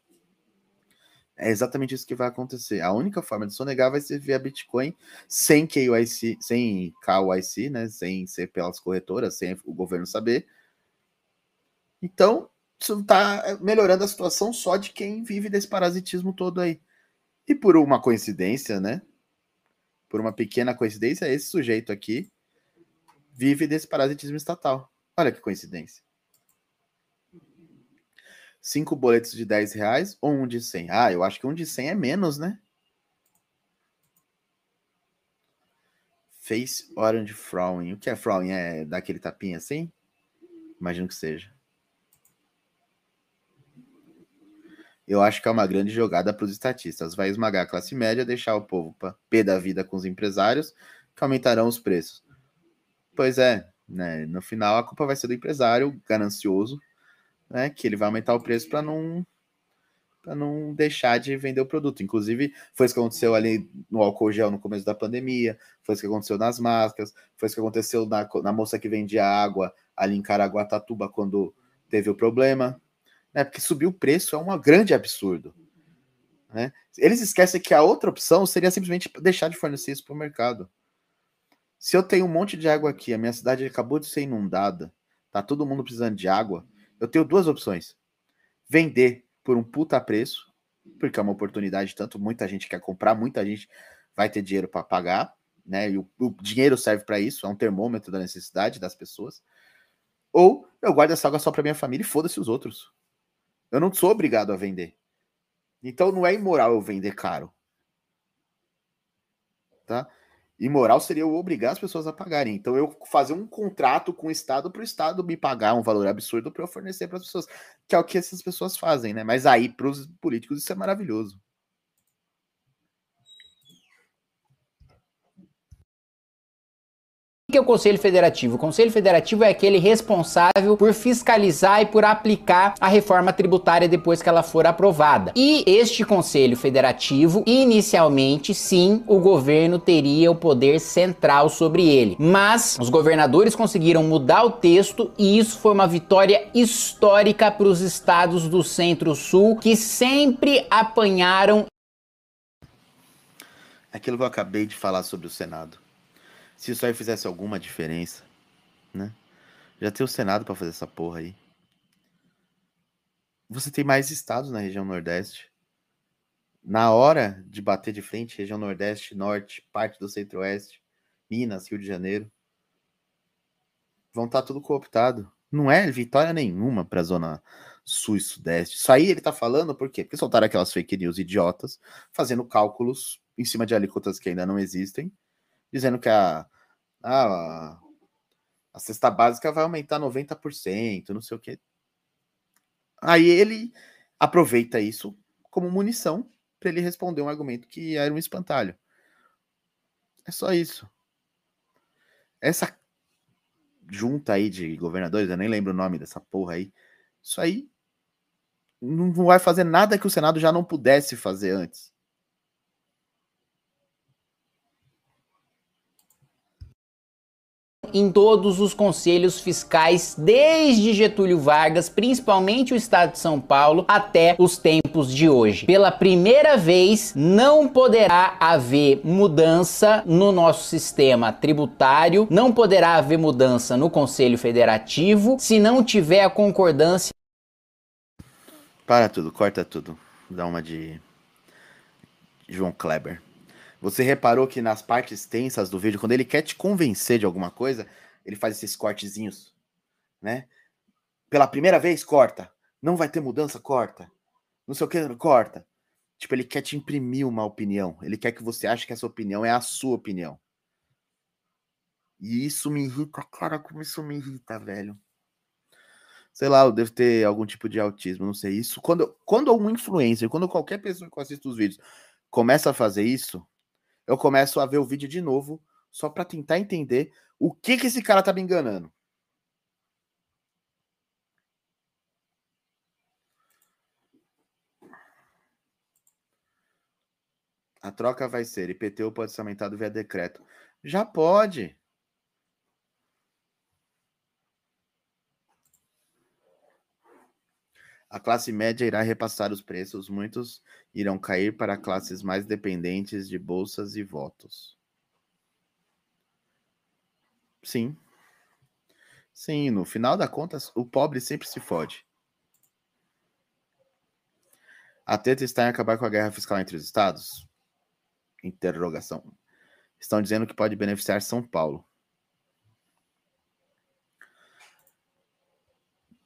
é exatamente isso que vai acontecer. A única forma de sonegar vai ser via Bitcoin, sem KYC, sem KYC, né, sem ser pelas corretoras, sem o governo saber. Então, isso está melhorando a situação só de quem vive desse parasitismo todo aí. E por uma coincidência, né? Por uma pequena coincidência, esse sujeito aqui vive desse parasitismo estatal. Olha que coincidência. Cinco boletos de 10 reais ou um de 100? Ah, eu acho que um de 100 é menos, né? Face Orange Frowning. O que é Frowning? É daquele tapinha assim? Imagino que seja. Eu acho que é uma grande jogada para os estatistas. Vai esmagar a classe média, deixar o povo pé da vida com os empresários, que aumentarão os preços. Pois é, né? No final a culpa vai ser do empresário ganancioso, né? Que ele vai aumentar o preço para não para não deixar de vender o produto. Inclusive, foi isso que aconteceu ali no álcool gel no começo da pandemia, foi isso que aconteceu nas máscaras, foi isso que aconteceu na, na moça que vendia água ali em Caraguatatuba quando teve o problema, né? Porque subir o preço é um grande absurdo. Né? Eles esquecem que a outra opção seria simplesmente deixar de fornecer isso para o mercado. Se eu tenho um monte de água aqui, a minha cidade acabou de ser inundada, tá todo mundo precisando de água, eu tenho duas opções: vender por um puta preço porque é uma oportunidade, tanto muita gente quer comprar, muita gente vai ter dinheiro para pagar, né? E o, o dinheiro serve para isso, é um termômetro da necessidade das pessoas. Ou eu guardo essa água só para minha família e foda-se os outros. Eu não sou obrigado a vender. Então não é imoral eu vender caro. Tá? Imoral seria eu obrigar as pessoas a pagarem. Então eu fazer um contrato com o Estado para o Estado me pagar um valor absurdo para eu fornecer para as pessoas, que é o que essas pessoas fazem, né? Mas aí para os políticos isso é maravilhoso. Que é o Conselho Federativo? O Conselho Federativo é aquele responsável por fiscalizar e por aplicar a reforma tributária depois que ela for aprovada. E este Conselho Federativo, inicialmente, sim, o governo teria o poder central sobre ele. Mas os governadores conseguiram mudar o texto e isso foi uma vitória histórica para os estados do Centro-Sul que sempre apanharam. Aquilo que eu acabei de falar sobre o Senado se isso aí fizesse alguma diferença, né? Já tem o Senado para fazer essa porra aí. Você tem mais estados na região Nordeste. Na hora de bater de frente, região Nordeste, Norte, parte do Centro-Oeste, Minas, Rio de Janeiro, vão estar tá tudo cooptado. Não é vitória nenhuma para a zona sul e sudeste. Isso aí ele tá falando por quê? Porque soltaram aquelas fake news idiotas, fazendo cálculos em cima de alíquotas que ainda não existem dizendo que a, a, a cesta básica vai aumentar 90%, não sei o quê. Aí ele aproveita isso como munição para ele responder um argumento que era um espantalho. É só isso. Essa junta aí de governadores, eu nem lembro o nome dessa porra aí. Isso aí não vai fazer nada que o Senado já não pudesse fazer antes. Em todos os conselhos fiscais desde Getúlio Vargas, principalmente o estado de São Paulo, até os tempos de hoje. Pela primeira vez, não poderá haver mudança no nosso sistema tributário, não poderá haver mudança no Conselho Federativo se não tiver a concordância. Para tudo, corta tudo. Dá uma de João Kleber. Você reparou que nas partes tensas do vídeo, quando ele quer te convencer de alguma coisa, ele faz esses cortezinhos, né? Pela primeira vez, corta. Não vai ter mudança, corta. Não sei o que, corta. Tipo, ele quer te imprimir uma opinião. Ele quer que você ache que essa opinião é a sua opinião. E isso me irrita, cara, como isso me irrita, velho. Sei lá, eu devo ter algum tipo de autismo, não sei. Isso, quando, quando um influencer, quando qualquer pessoa que assiste os vídeos começa a fazer isso, eu começo a ver o vídeo de novo, só para tentar entender o que que esse cara tá me enganando. A troca vai ser IPTU pode ser aumentado via decreto. Já pode. A classe média irá repassar os preços, muitos irão cair para classes mais dependentes de bolsas e votos. Sim. Sim, no final da contas, o pobre sempre se fode. A teta está em acabar com a guerra fiscal entre os estados? Interrogação. Estão dizendo que pode beneficiar São Paulo.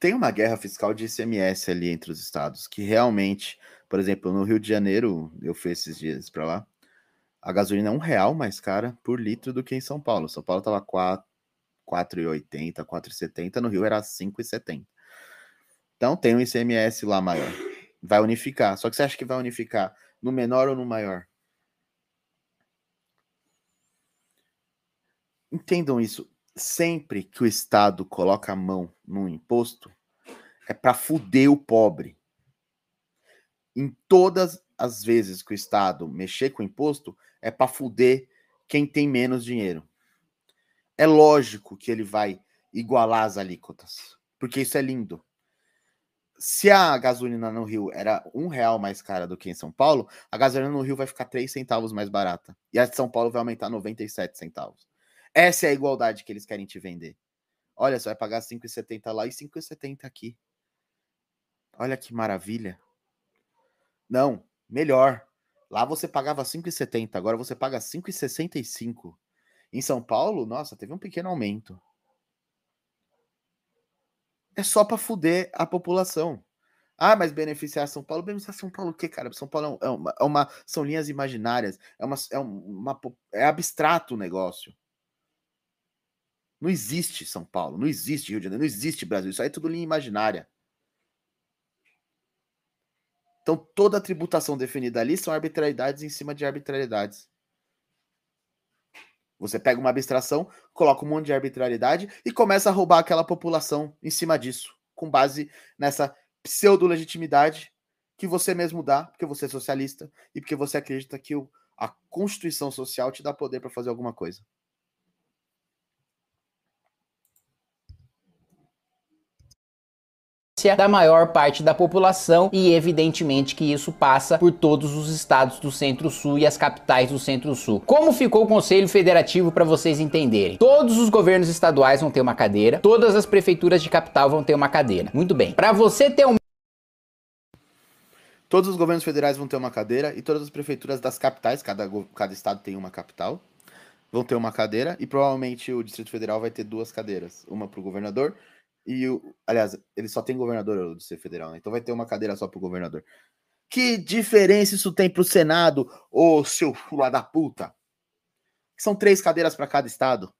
Tem uma guerra fiscal de ICMS ali entre os estados, que realmente, por exemplo, no Rio de Janeiro, eu fui esses dias para lá, a gasolina é um real mais cara por litro do que em São Paulo. São Paulo estava 4,80, 4,70, no Rio era 5,70. Então tem um ICMS lá maior. Vai unificar. Só que você acha que vai unificar no menor ou no maior? Entendam isso sempre que o Estado coloca a mão no imposto, é para fuder o pobre. Em todas as vezes que o Estado mexer com o imposto, é para fuder quem tem menos dinheiro. É lógico que ele vai igualar as alíquotas, porque isso é lindo. Se a gasolina no Rio era um real mais cara do que em São Paulo, a gasolina no Rio vai ficar três centavos mais barata. E a de São Paulo vai aumentar 97 centavos. Essa é a igualdade que eles querem te vender. Olha, você vai pagar 5,70 lá e 5,70 aqui. Olha que maravilha. Não, Melhor. Lá você pagava 5,70, agora você paga 5,65. Em São Paulo, nossa, teve um pequeno aumento. É só para fuder a população. Ah, mas beneficiar São Paulo? Beneficiar São Paulo o quê, cara? São Paulo é, é uma, é uma são linhas imaginárias, é uma, é uma é abstrato o negócio. Não existe São Paulo, não existe Rio de Janeiro, não existe Brasil, isso aí é tudo linha imaginária. Então toda a tributação definida ali são arbitrariedades em cima de arbitrariedades. Você pega uma abstração, coloca um monte de arbitrariedade e começa a roubar aquela população em cima disso, com base nessa pseudo-legitimidade que você mesmo dá, porque você é socialista e porque você acredita que o, a Constituição Social te dá poder para fazer alguma coisa. Da maior parte da população e evidentemente que isso passa por todos os estados do Centro-Sul e as capitais do Centro-Sul. Como ficou o Conselho Federativo para vocês entenderem? Todos os governos estaduais vão ter uma cadeira, todas as prefeituras de capital vão ter uma cadeira. Muito bem. Para você ter um Todos os governos federais vão ter uma cadeira e todas as prefeituras das capitais, cada, cada estado tem uma capital, vão ter uma cadeira e provavelmente o Distrito Federal vai ter duas cadeiras, uma para o governador e o, aliás, ele só tem governador do Distrito Federal, né? Então vai ter uma cadeira só para o governador. Que diferença isso tem para o Senado, ô seu fula da puta? São três cadeiras para cada estado.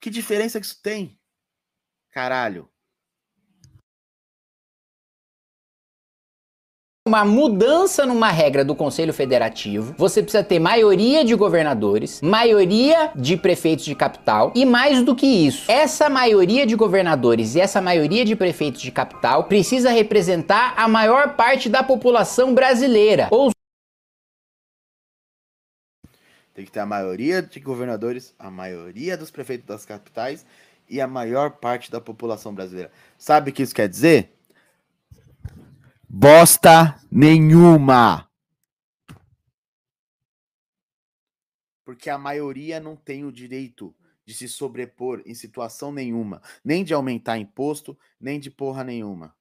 Que diferença que isso tem? Caralho. Uma mudança numa regra do Conselho Federativo, você precisa ter maioria de governadores, maioria de prefeitos de capital e mais do que isso, essa maioria de governadores e essa maioria de prefeitos de capital precisa representar a maior parte da população brasileira. Ou tem que ter a maioria de governadores, a maioria dos prefeitos das capitais e a maior parte da população brasileira. Sabe o que isso quer dizer? Bosta nenhuma. Porque a maioria não tem o direito de se sobrepor em situação nenhuma, nem de aumentar imposto, nem de porra nenhuma.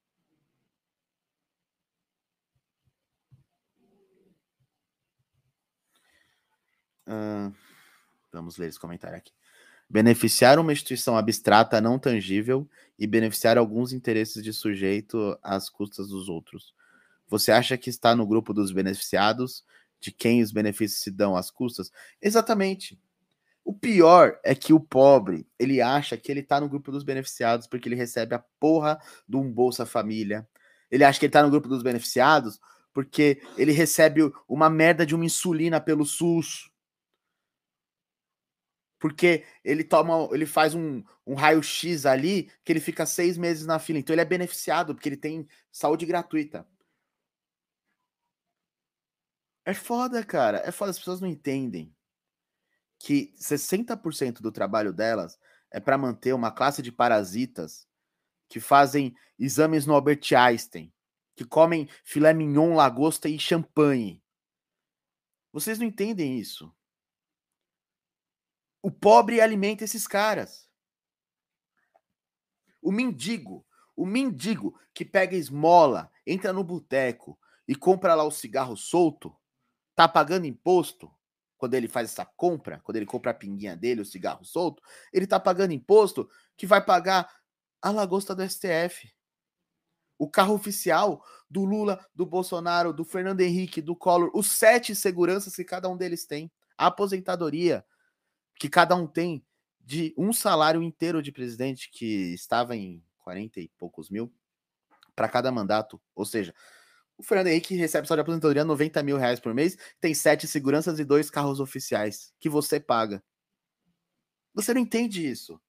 Uh, vamos ler esse comentário aqui. Beneficiar uma instituição abstrata não tangível e beneficiar alguns interesses de sujeito às custas dos outros. Você acha que está no grupo dos beneficiados, de quem os benefícios se dão às custas? Exatamente. O pior é que o pobre, ele acha que ele está no grupo dos beneficiados porque ele recebe a porra de um Bolsa Família. Ele acha que ele está no grupo dos beneficiados porque ele recebe uma merda de uma insulina pelo SUS porque ele toma, ele faz um, um raio-x ali que ele fica seis meses na fila. Então ele é beneficiado, porque ele tem saúde gratuita. É foda, cara. É foda, as pessoas não entendem que 60% do trabalho delas é para manter uma classe de parasitas que fazem exames no Albert Einstein, que comem filé mignon, lagosta e champanhe. Vocês não entendem isso. O pobre alimenta esses caras. O mendigo, o mendigo que pega esmola, entra no boteco e compra lá o cigarro solto, tá pagando imposto quando ele faz essa compra, quando ele compra a pinguinha dele, o cigarro solto, ele tá pagando imposto que vai pagar a lagosta do STF. O carro oficial do Lula, do Bolsonaro, do Fernando Henrique, do Collor, os sete seguranças que cada um deles tem, a aposentadoria, que cada um tem de um salário inteiro de presidente que estava em 40 e poucos mil para cada mandato. Ou seja, o Fernando Henrique recebe só de aposentadoria 90 mil reais por mês, tem sete seguranças e dois carros oficiais que você paga. Você não entende isso.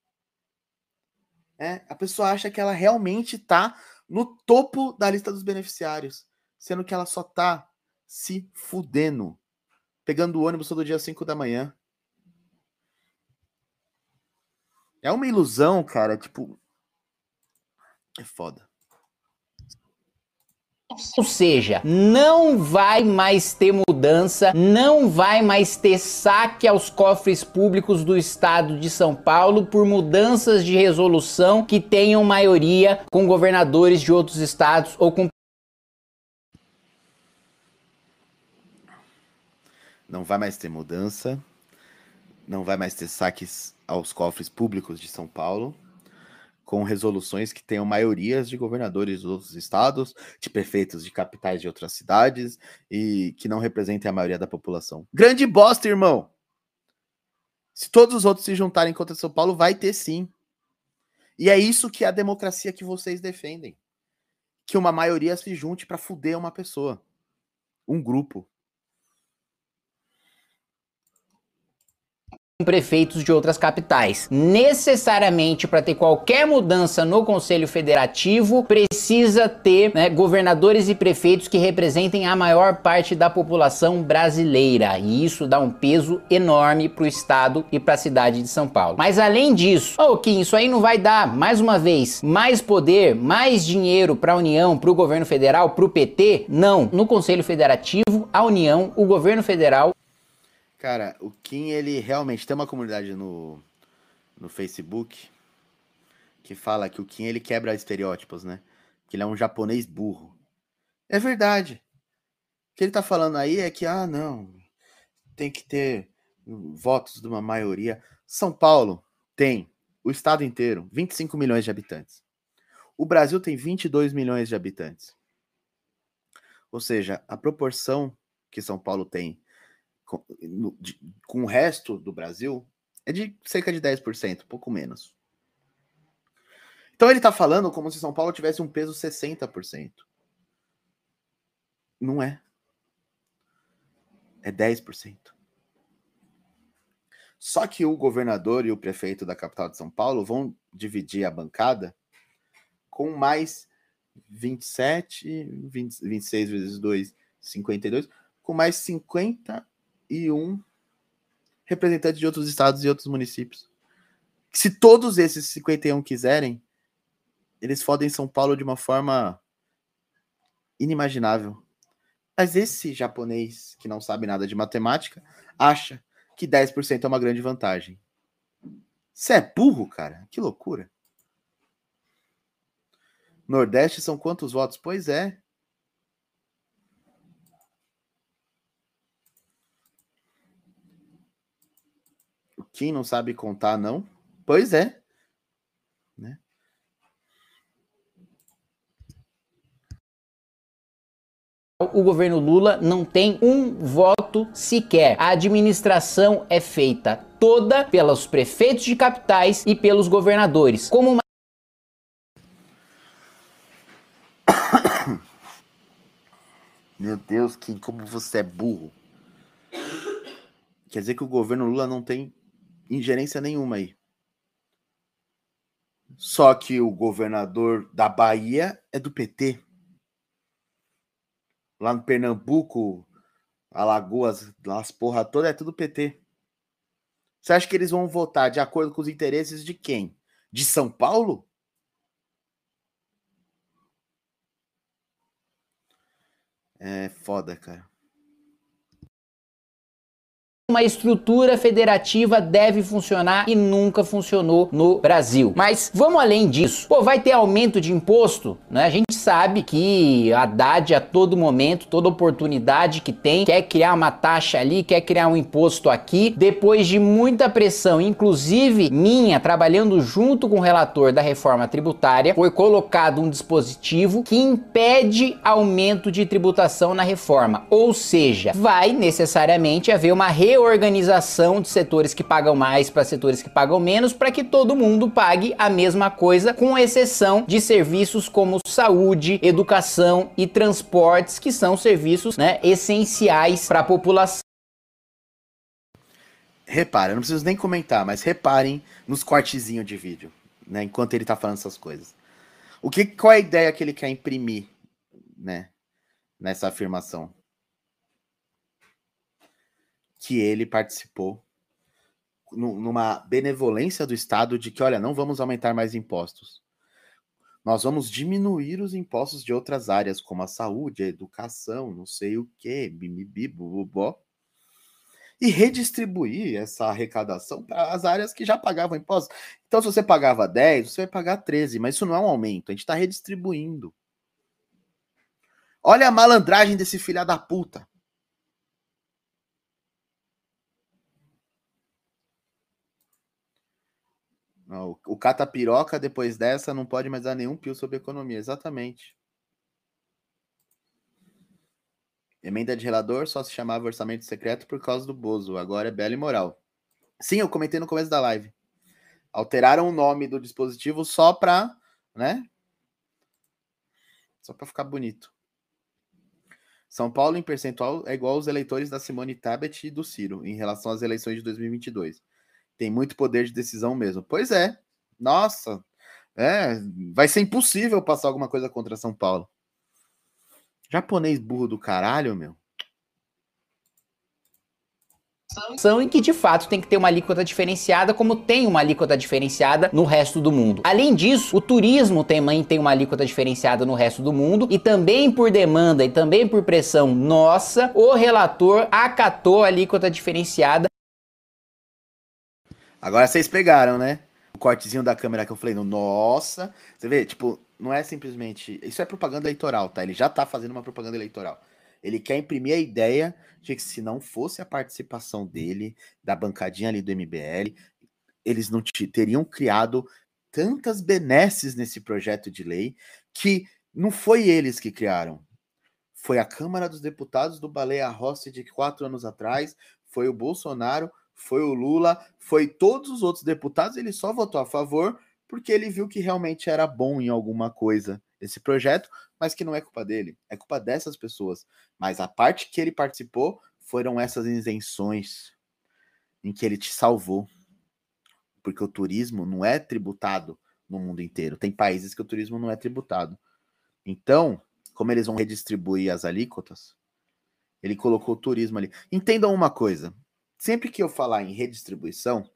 É, a pessoa acha que ela realmente está no topo da lista dos beneficiários, sendo que ela só está se fudendo, pegando o ônibus todo dia às 5 da manhã, É uma ilusão, cara, tipo. É foda. Ou seja, não vai mais ter mudança, não vai mais ter saque aos cofres públicos do estado de São Paulo por mudanças de resolução que tenham maioria com governadores de outros estados ou com. Não vai mais ter mudança, não vai mais ter saques aos cofres públicos de São Paulo com resoluções que tenham maiorias de governadores dos outros estados, de prefeitos de capitais de outras cidades e que não representem a maioria da população. Grande bosta, irmão! Se todos os outros se juntarem contra São Paulo, vai ter sim. E é isso que é a democracia que vocês defendem. Que uma maioria se junte para fuder uma pessoa, um grupo. Prefeitos de outras capitais. Necessariamente, para ter qualquer mudança no Conselho Federativo, precisa ter né, governadores e prefeitos que representem a maior parte da população brasileira. E isso dá um peso enorme para o estado e para a cidade de São Paulo. Mas além disso, oh, Kim, isso aí não vai dar, mais uma vez, mais poder, mais dinheiro para a União, para o governo federal, para o PT? Não. No Conselho Federativo, a União, o governo federal Cara, o Kim, ele realmente tem uma comunidade no, no Facebook que fala que o Kim, ele quebra estereótipos, né? Que ele é um japonês burro. É verdade. O que ele tá falando aí é que, ah, não, tem que ter votos de uma maioria. São Paulo tem o estado inteiro, 25 milhões de habitantes. O Brasil tem 22 milhões de habitantes. Ou seja, a proporção que São Paulo tem com, no, de, com o resto do Brasil é de cerca de 10%, pouco menos. Então ele está falando como se São Paulo tivesse um peso 60%. Não é. É 10%. Só que o governador e o prefeito da capital de São Paulo vão dividir a bancada com mais 27, 20, 26 vezes 2, 52, com mais 50 e um representante de outros estados e outros municípios. Se todos esses 51 quiserem, eles fodem São Paulo de uma forma inimaginável. Mas esse japonês que não sabe nada de matemática acha que 10% é uma grande vantagem. Você é burro, cara? Que loucura. Nordeste são quantos votos? Pois é. Quem não sabe contar, não? Pois é. Né? O governo Lula não tem um voto sequer. A administração é feita toda pelos prefeitos de capitais e pelos governadores. Como uma Meu Deus, que como você é burro. Quer dizer que o governo Lula não tem ingerência nenhuma aí. Só que o governador da Bahia é do PT. Lá no Pernambuco, Alagoas, as porra toda é tudo PT. Você acha que eles vão votar de acordo com os interesses de quem? De São Paulo? É foda, cara uma estrutura federativa deve funcionar e nunca funcionou no Brasil. Mas vamos além disso. Pô, vai ter aumento de imposto? Né? A gente sabe que a Haddad a todo momento, toda oportunidade que tem, quer criar uma taxa ali, quer criar um imposto aqui, depois de muita pressão, inclusive minha, trabalhando junto com o relator da reforma tributária, foi colocado um dispositivo que impede aumento de tributação na reforma. Ou seja, vai necessariamente haver uma reorganização reorganização de setores que pagam mais para setores que pagam menos, para que todo mundo pague a mesma coisa, com exceção de serviços como saúde, educação e transportes, que são serviços né, essenciais para a população. Repara, não preciso nem comentar, mas reparem nos cortezinhos de vídeo, né, enquanto ele está falando essas coisas. O que, qual é a ideia que ele quer imprimir, né, nessa afirmação? Que ele participou numa benevolência do Estado de que, olha, não vamos aumentar mais impostos. Nós vamos diminuir os impostos de outras áreas, como a saúde, a educação, não sei o quê, bimibi, bububó, e redistribuir essa arrecadação para as áreas que já pagavam impostos. Então, se você pagava 10, você vai pagar 13, mas isso não é um aumento, a gente está redistribuindo. Olha a malandragem desse filho da puta. O, catapiroca, depois dessa, não pode mais dar nenhum pio sobre economia. Exatamente. Emenda de relador só se chamava orçamento secreto por causa do Bozo. Agora é bela e moral. Sim, eu comentei no começo da live. Alteraram o nome do dispositivo só para, né? Só para ficar bonito. São Paulo em percentual é igual aos eleitores da Simone Tabet e do Ciro em relação às eleições de 2022 tem muito poder de decisão mesmo. Pois é, nossa, é, vai ser impossível passar alguma coisa contra São Paulo. Japonês burro do caralho, meu. São em que de fato tem que ter uma alíquota diferenciada, como tem uma alíquota diferenciada no resto do mundo. Além disso, o turismo também tem uma alíquota diferenciada no resto do mundo e também por demanda e também por pressão nossa, o relator acatou a alíquota diferenciada Agora vocês pegaram, né? O cortezinho da câmera que eu falei, nossa. Você vê, tipo, não é simplesmente. Isso é propaganda eleitoral, tá? Ele já tá fazendo uma propaganda eleitoral. Ele quer imprimir a ideia de que se não fosse a participação dele, da bancadinha ali do MBL, eles não teriam criado tantas benesses nesse projeto de lei que não foi eles que criaram. Foi a Câmara dos Deputados do Baleia Rossi de quatro anos atrás, foi o Bolsonaro foi o Lula, foi todos os outros deputados, ele só votou a favor porque ele viu que realmente era bom em alguma coisa esse projeto, mas que não é culpa dele, é culpa dessas pessoas. Mas a parte que ele participou foram essas isenções em que ele te salvou. Porque o turismo não é tributado no mundo inteiro. Tem países que o turismo não é tributado. Então, como eles vão redistribuir as alíquotas, ele colocou o turismo ali. Entendam uma coisa: sempre que eu falar em redistribuição,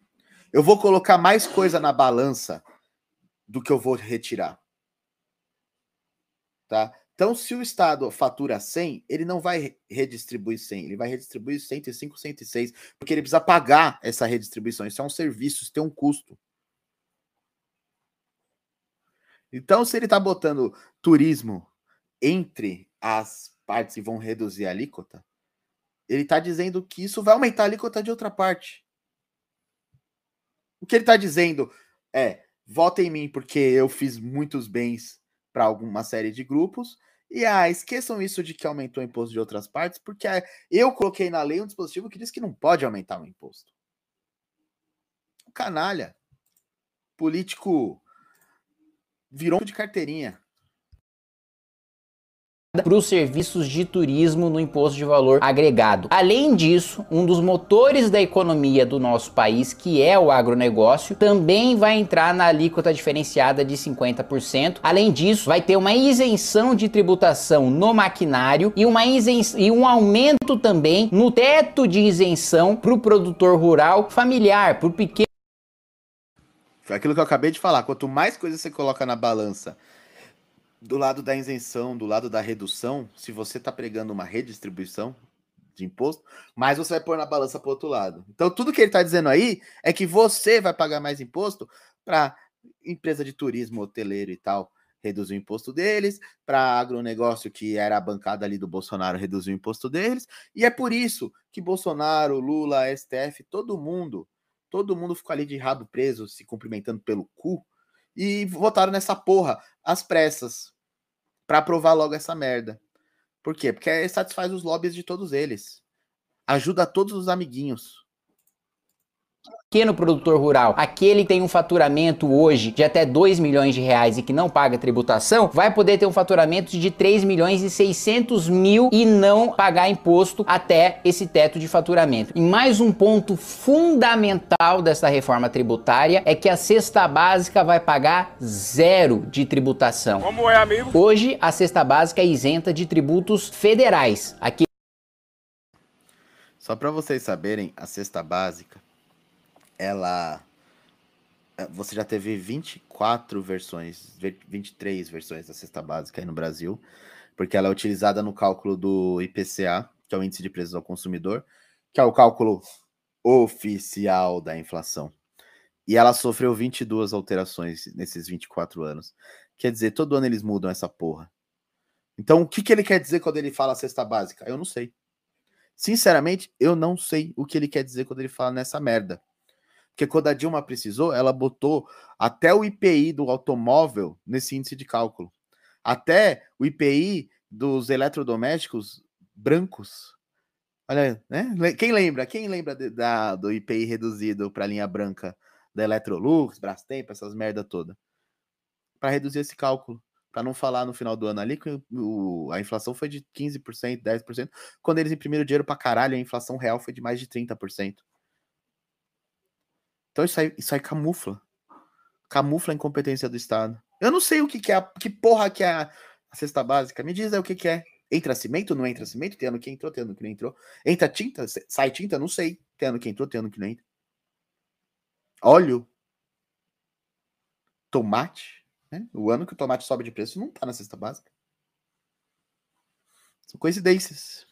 eu vou colocar mais coisa na balança do que eu vou retirar. Tá? Então, se o Estado fatura 100, ele não vai redistribuir 100, ele vai redistribuir 105, 106, porque ele precisa pagar essa redistribuição. Isso é um serviço, isso tem um custo. Então, se ele está botando turismo entre as partes e vão reduzir a alíquota, ele está dizendo que isso vai aumentar a alíquota de outra parte. O que ele está dizendo é: votem em mim porque eu fiz muitos bens para alguma série de grupos. E ah, esqueçam isso de que aumentou o imposto de outras partes, porque eu coloquei na lei um dispositivo que diz que não pode aumentar o imposto. Canalha. Político virou de carteirinha para os serviços de turismo no imposto de valor agregado. Além disso, um dos motores da economia do nosso país, que é o agronegócio, também vai entrar na alíquota diferenciada de 50%. Além disso, vai ter uma isenção de tributação no maquinário e, uma isenção, e um aumento também no teto de isenção para o produtor rural familiar, para o pequeno. Foi aquilo que eu acabei de falar. Quanto mais coisa você coloca na balança do lado da isenção, do lado da redução, se você está pregando uma redistribuição de imposto, mais você vai pôr na balança para o outro lado. Então, tudo que ele está dizendo aí é que você vai pagar mais imposto para empresa de turismo, hoteleiro e tal, reduzir o imposto deles, para agronegócio, que era a bancada ali do Bolsonaro, reduzir o imposto deles, e é por isso que Bolsonaro, Lula, STF, todo mundo, todo mundo ficou ali de rabo preso, se cumprimentando pelo cu, e votaram nessa porra às pressas para aprovar logo essa merda. Por quê? Porque satisfaz os lobbies de todos eles. Ajuda todos os amiguinhos pequeno produtor rural, aquele que tem um faturamento hoje de até 2 milhões de reais e que não paga tributação, vai poder ter um faturamento de 3 milhões e 600 mil e não pagar imposto até esse teto de faturamento. E mais um ponto fundamental dessa reforma tributária é que a cesta básica vai pagar zero de tributação. Como é, amigo? Hoje, a cesta básica é isenta de tributos federais. Aqui Só para vocês saberem, a cesta básica ela é, você já teve 24 versões, 23 versões da cesta básica aí no Brasil, porque ela é utilizada no cálculo do IPCA, que é o Índice de Preços ao Consumidor, que é o cálculo oficial da inflação. E ela sofreu 22 alterações nesses 24 anos. Quer dizer, todo ano eles mudam essa porra. Então, o que, que ele quer dizer quando ele fala cesta básica? Eu não sei. Sinceramente, eu não sei o que ele quer dizer quando ele fala nessa merda. Porque quando a Dilma precisou, ela botou até o IPI do automóvel nesse índice de cálculo. Até o IPI dos eletrodomésticos brancos. Olha, né? Quem lembra? Quem lembra de, da, do IPI reduzido para a linha branca da Electrolux, Brastemp, essas merda toda? Para reduzir esse cálculo para não falar no final do ano ali que o, a inflação foi de 15%, 10%, quando eles imprimiram dinheiro para caralho, a inflação real foi de mais de 30%. Então isso aí, isso aí camufla. Camufla a incompetência do Estado. Eu não sei o que, que é, que porra que é a, a cesta básica. Me diz aí o que, que é. Entra cimento, não entra cimento? Tem ano que entrou, tem ano que não entrou. Entra tinta, sai tinta? Não sei. Tem ano que entrou, tem ano que não entra. Óleo. Tomate. Né? O ano que o tomate sobe de preço não está na cesta básica. São coincidências.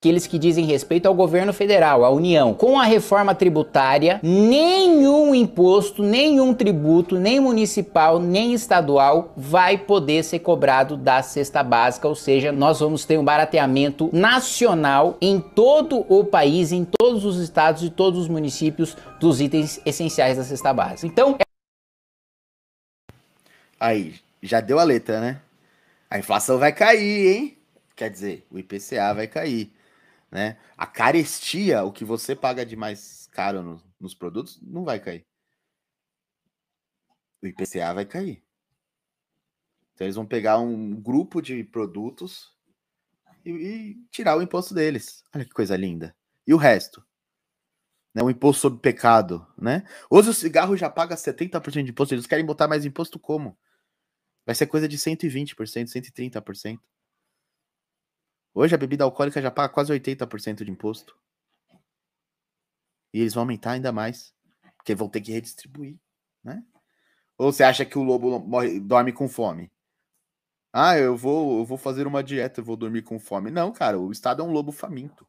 Aqueles que dizem respeito ao governo federal, à União. Com a reforma tributária, nenhum imposto, nenhum tributo, nem municipal, nem estadual vai poder ser cobrado da cesta básica, ou seja, nós vamos ter um barateamento nacional em todo o país, em todos os estados e todos os municípios dos itens essenciais da cesta básica. Então, Aí, já deu a letra, né? A inflação vai cair, hein? Quer dizer, o IPCA vai cair, né? A carestia, o que você paga de mais caro no, nos produtos, não vai cair. O IPCA vai cair. Então eles vão pegar um grupo de produtos e, e tirar o imposto deles. Olha que coisa linda. E o resto? Né, o imposto sobre pecado, né? Hoje o cigarro já paga 70% de imposto, eles querem botar mais imposto como? vai ser coisa de 120%, 130%. Hoje a bebida alcoólica já paga quase 80% de imposto. E eles vão aumentar ainda mais, porque vão ter que redistribuir, né? Ou você acha que o lobo morre, dorme com fome? Ah, eu vou, eu vou fazer uma dieta, eu vou dormir com fome. Não, cara, o Estado é um lobo faminto.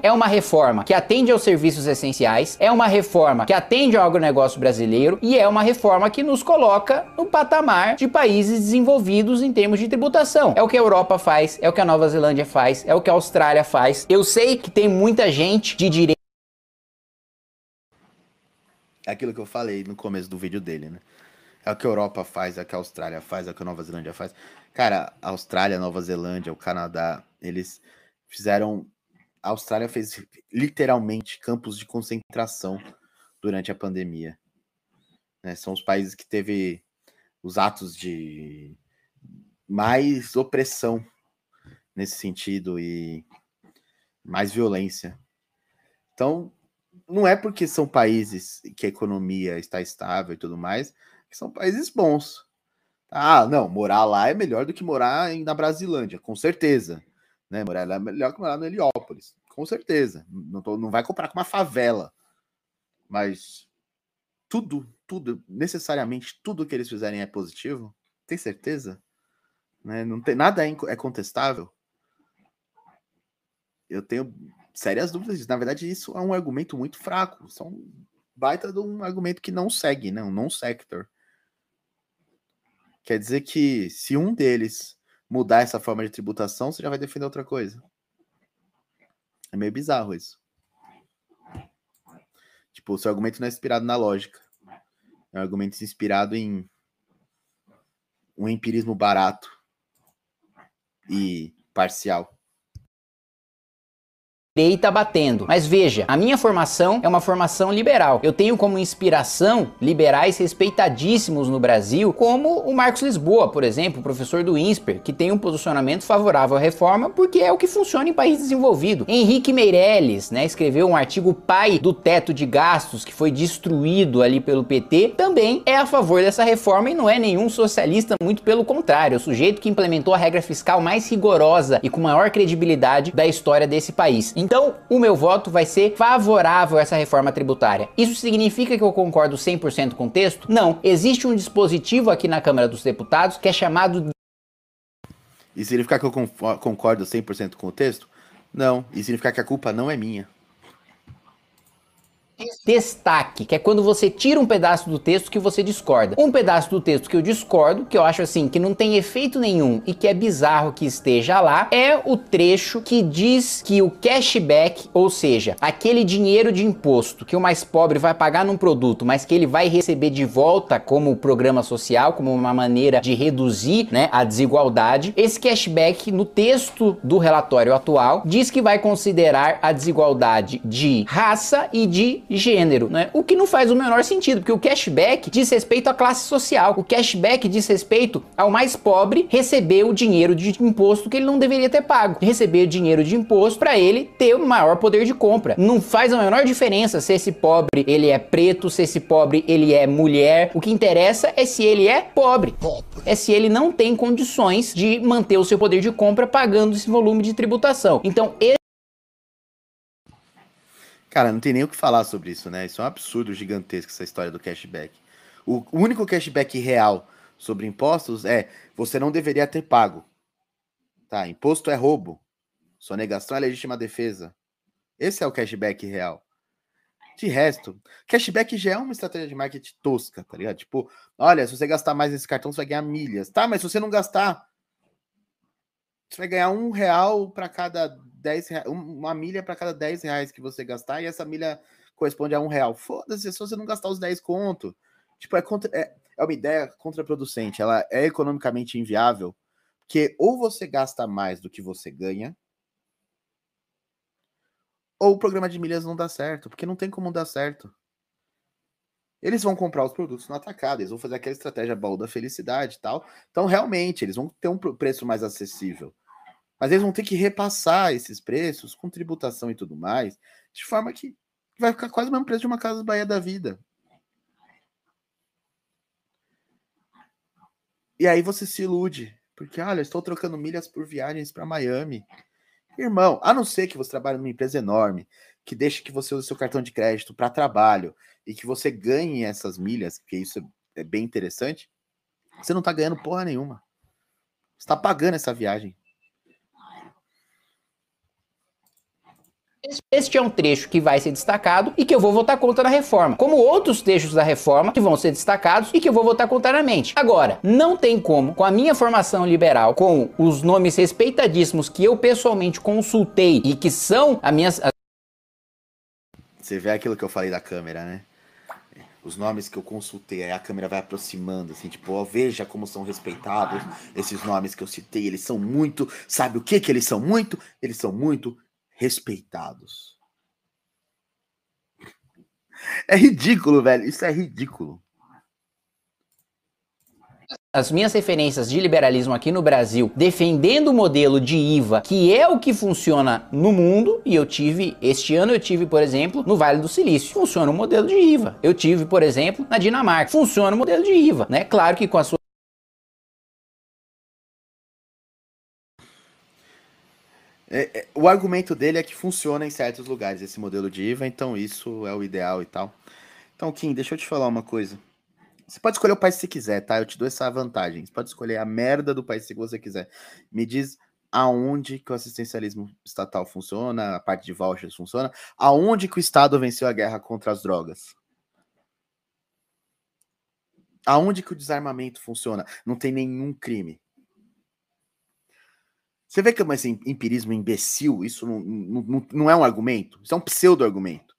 É uma reforma que atende aos serviços essenciais, é uma reforma que atende ao agronegócio brasileiro e é uma reforma que nos coloca no patamar de países desenvolvidos em termos de tributação. É o que a Europa faz, é o que a Nova Zelândia faz, é o que a Austrália faz. Eu sei que tem muita gente de direito. É aquilo que eu falei no começo do vídeo dele, né? É o que a Europa faz, é o que a Austrália faz, é o que a Nova Zelândia faz. Cara, a Austrália, Nova Zelândia, o Canadá, eles fizeram a Austrália fez literalmente campos de concentração durante a pandemia. Né? São os países que teve os atos de mais opressão nesse sentido e mais violência. Então, não é porque são países que a economia está estável e tudo mais, que são países bons. Ah, não, morar lá é melhor do que morar na Brasilândia, com certeza. Né? Morar é melhor que morar no Heliópolis, com certeza. Não, tô, não vai comprar com uma favela. Mas tudo, tudo, necessariamente tudo que eles fizerem é positivo? Tem certeza? Né? Não tem, nada é, é contestável. Eu tenho sérias dúvidas Na verdade, isso é um argumento muito fraco. Isso é baita de um argumento que não segue, né? um non-sector. Quer dizer que se um deles mudar essa forma de tributação, você já vai defender outra coisa. É meio bizarro isso. Tipo, o seu argumento não é inspirado na lógica. É um argumento inspirado em um empirismo barato e parcial direita batendo. Mas veja, a minha formação é uma formação liberal. Eu tenho como inspiração liberais respeitadíssimos no Brasil, como o Marcos Lisboa, por exemplo, professor do INSPER, que tem um posicionamento favorável à reforma porque é o que funciona em país desenvolvido. Henrique Meirelles, né, escreveu um artigo pai do teto de gastos que foi destruído ali pelo PT, também é a favor dessa reforma e não é nenhum socialista, muito pelo contrário, é o sujeito que implementou a regra fiscal mais rigorosa e com maior credibilidade da história desse país. Então, o meu voto vai ser favorável a essa reforma tributária. Isso significa que eu concordo 100% com o texto? Não. Existe um dispositivo aqui na Câmara dos Deputados que é chamado. E significa que eu concordo 100% com o texto? Não. E significa que a culpa não é minha destaque, que é quando você tira um pedaço do texto que você discorda. Um pedaço do texto que eu discordo, que eu acho assim, que não tem efeito nenhum e que é bizarro que esteja lá, é o trecho que diz que o cashback, ou seja, aquele dinheiro de imposto que o mais pobre vai pagar num produto, mas que ele vai receber de volta como programa social, como uma maneira de reduzir né, a desigualdade, esse cashback no texto do relatório atual diz que vai considerar a desigualdade de raça e de gênero, né? O que não faz o menor sentido, porque o cashback diz respeito à classe social, o cashback diz respeito ao mais pobre receber o dinheiro de imposto que ele não deveria ter pago, receber dinheiro de imposto para ele ter o maior poder de compra. Não faz a menor diferença se esse pobre ele é preto, se esse pobre ele é mulher. O que interessa é se ele é pobre. É se ele não tem condições de manter o seu poder de compra pagando esse volume de tributação. Então, Cara, não tem nem o que falar sobre isso, né? Isso é um absurdo gigantesco, essa história do cashback. O único cashback real sobre impostos é você não deveria ter pago. Tá? Imposto é roubo. Sonegação é legítima defesa. Esse é o cashback real. De resto, cashback já é uma estratégia de marketing tosca, tá ligado? Tipo, olha, se você gastar mais nesse cartão, você vai ganhar milhas. Tá, mas se você não gastar, você vai ganhar um real para cada 10 reais, uma milha para cada 10 reais que você gastar, e essa milha corresponde a um real. Foda-se, se você não gastar os 10 conto. Tipo, é, contra, é, é uma ideia contraproducente, ela é economicamente inviável, porque ou você gasta mais do que você ganha, ou o programa de milhas não dá certo, porque não tem como dar certo. Eles vão comprar os produtos no atacado, eles vão fazer aquela estratégia baú da felicidade e tal. Então, realmente, eles vão ter um preço mais acessível. Mas eles vão ter que repassar esses preços com tributação e tudo mais, de forma que vai ficar quase o mesmo preço de uma Casa Bahia da vida. E aí você se ilude, porque olha, estou trocando milhas por viagens para Miami. Irmão, a não ser que você trabalhe numa empresa enorme, que deixe que você use seu cartão de crédito para trabalho e que você ganhe essas milhas, que isso é bem interessante, você não está ganhando porra nenhuma. Você está pagando essa viagem. Este é um trecho que vai ser destacado e que eu vou votar contra na reforma, como outros trechos da reforma que vão ser destacados e que eu vou votar contrariamente. Agora, não tem como, com a minha formação liberal, com os nomes respeitadíssimos que eu pessoalmente consultei e que são a minha. Você vê aquilo que eu falei da câmera, né? os nomes que eu consultei, aí a câmera vai aproximando, assim, tipo, ó, veja como são respeitados esses nomes que eu citei, eles são muito, sabe o que que eles são muito? Eles são muito respeitados. É ridículo, velho. Isso é ridículo. As minhas referências de liberalismo aqui no Brasil, defendendo o modelo de IVA, que é o que funciona no mundo, e eu tive, este ano eu tive, por exemplo, no Vale do Silício, funciona o modelo de IVA. Eu tive, por exemplo, na Dinamarca, funciona o modelo de IVA, né? Claro que com a sua É, é, o argumento dele é que funciona em certos lugares esse modelo de IVA, então isso é o ideal e tal. Então, Kim, deixa eu te falar uma coisa. Você pode escolher o país que você quiser, tá? Eu te dou essa vantagem. Você pode escolher a merda do país que você quiser. Me diz aonde que o assistencialismo estatal funciona, a parte de vouchers funciona, aonde que o Estado venceu a guerra contra as drogas. Aonde que o desarmamento funciona? Não tem nenhum crime. Você vê que é esse empirismo imbecil, isso não, não, não é um argumento, isso é um pseudo-argumento.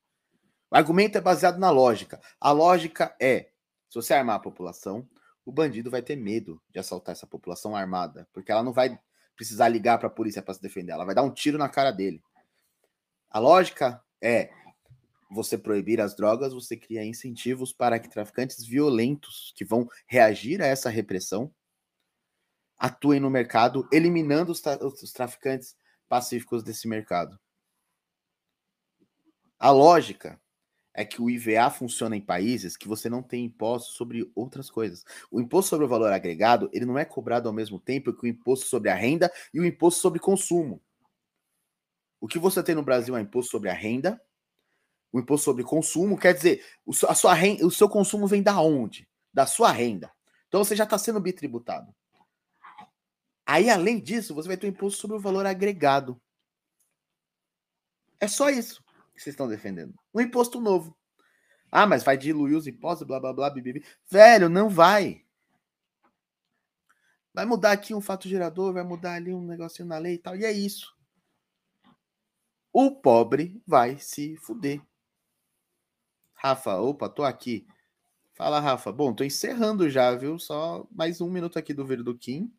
O argumento é baseado na lógica. A lógica é: se você armar a população, o bandido vai ter medo de assaltar essa população armada, porque ela não vai precisar ligar para a polícia para se defender, ela vai dar um tiro na cara dele. A lógica é: você proibir as drogas, você cria incentivos para que traficantes violentos que vão reagir a essa repressão atuem no mercado, eliminando os, tra os traficantes pacíficos desse mercado. A lógica é que o IVA funciona em países que você não tem imposto sobre outras coisas. O imposto sobre o valor agregado, ele não é cobrado ao mesmo tempo que o imposto sobre a renda e o imposto sobre consumo. O que você tem no Brasil é imposto sobre a renda, o imposto sobre consumo, quer dizer, a sua renda, o seu consumo vem da onde? Da sua renda. Então você já está sendo bitributado. Aí, além disso, você vai ter o imposto sobre o valor agregado. É só isso que vocês estão defendendo. Um imposto novo. Ah, mas vai diluir os impostos, blá blá blá, bibibi. Velho, não vai. Vai mudar aqui um fato gerador, vai mudar ali um negocinho na lei e tal, e é isso. O pobre vai se fuder. Rafa, opa, tô aqui. Fala, Rafa. Bom, tô encerrando já, viu? Só mais um minuto aqui do Verduquim.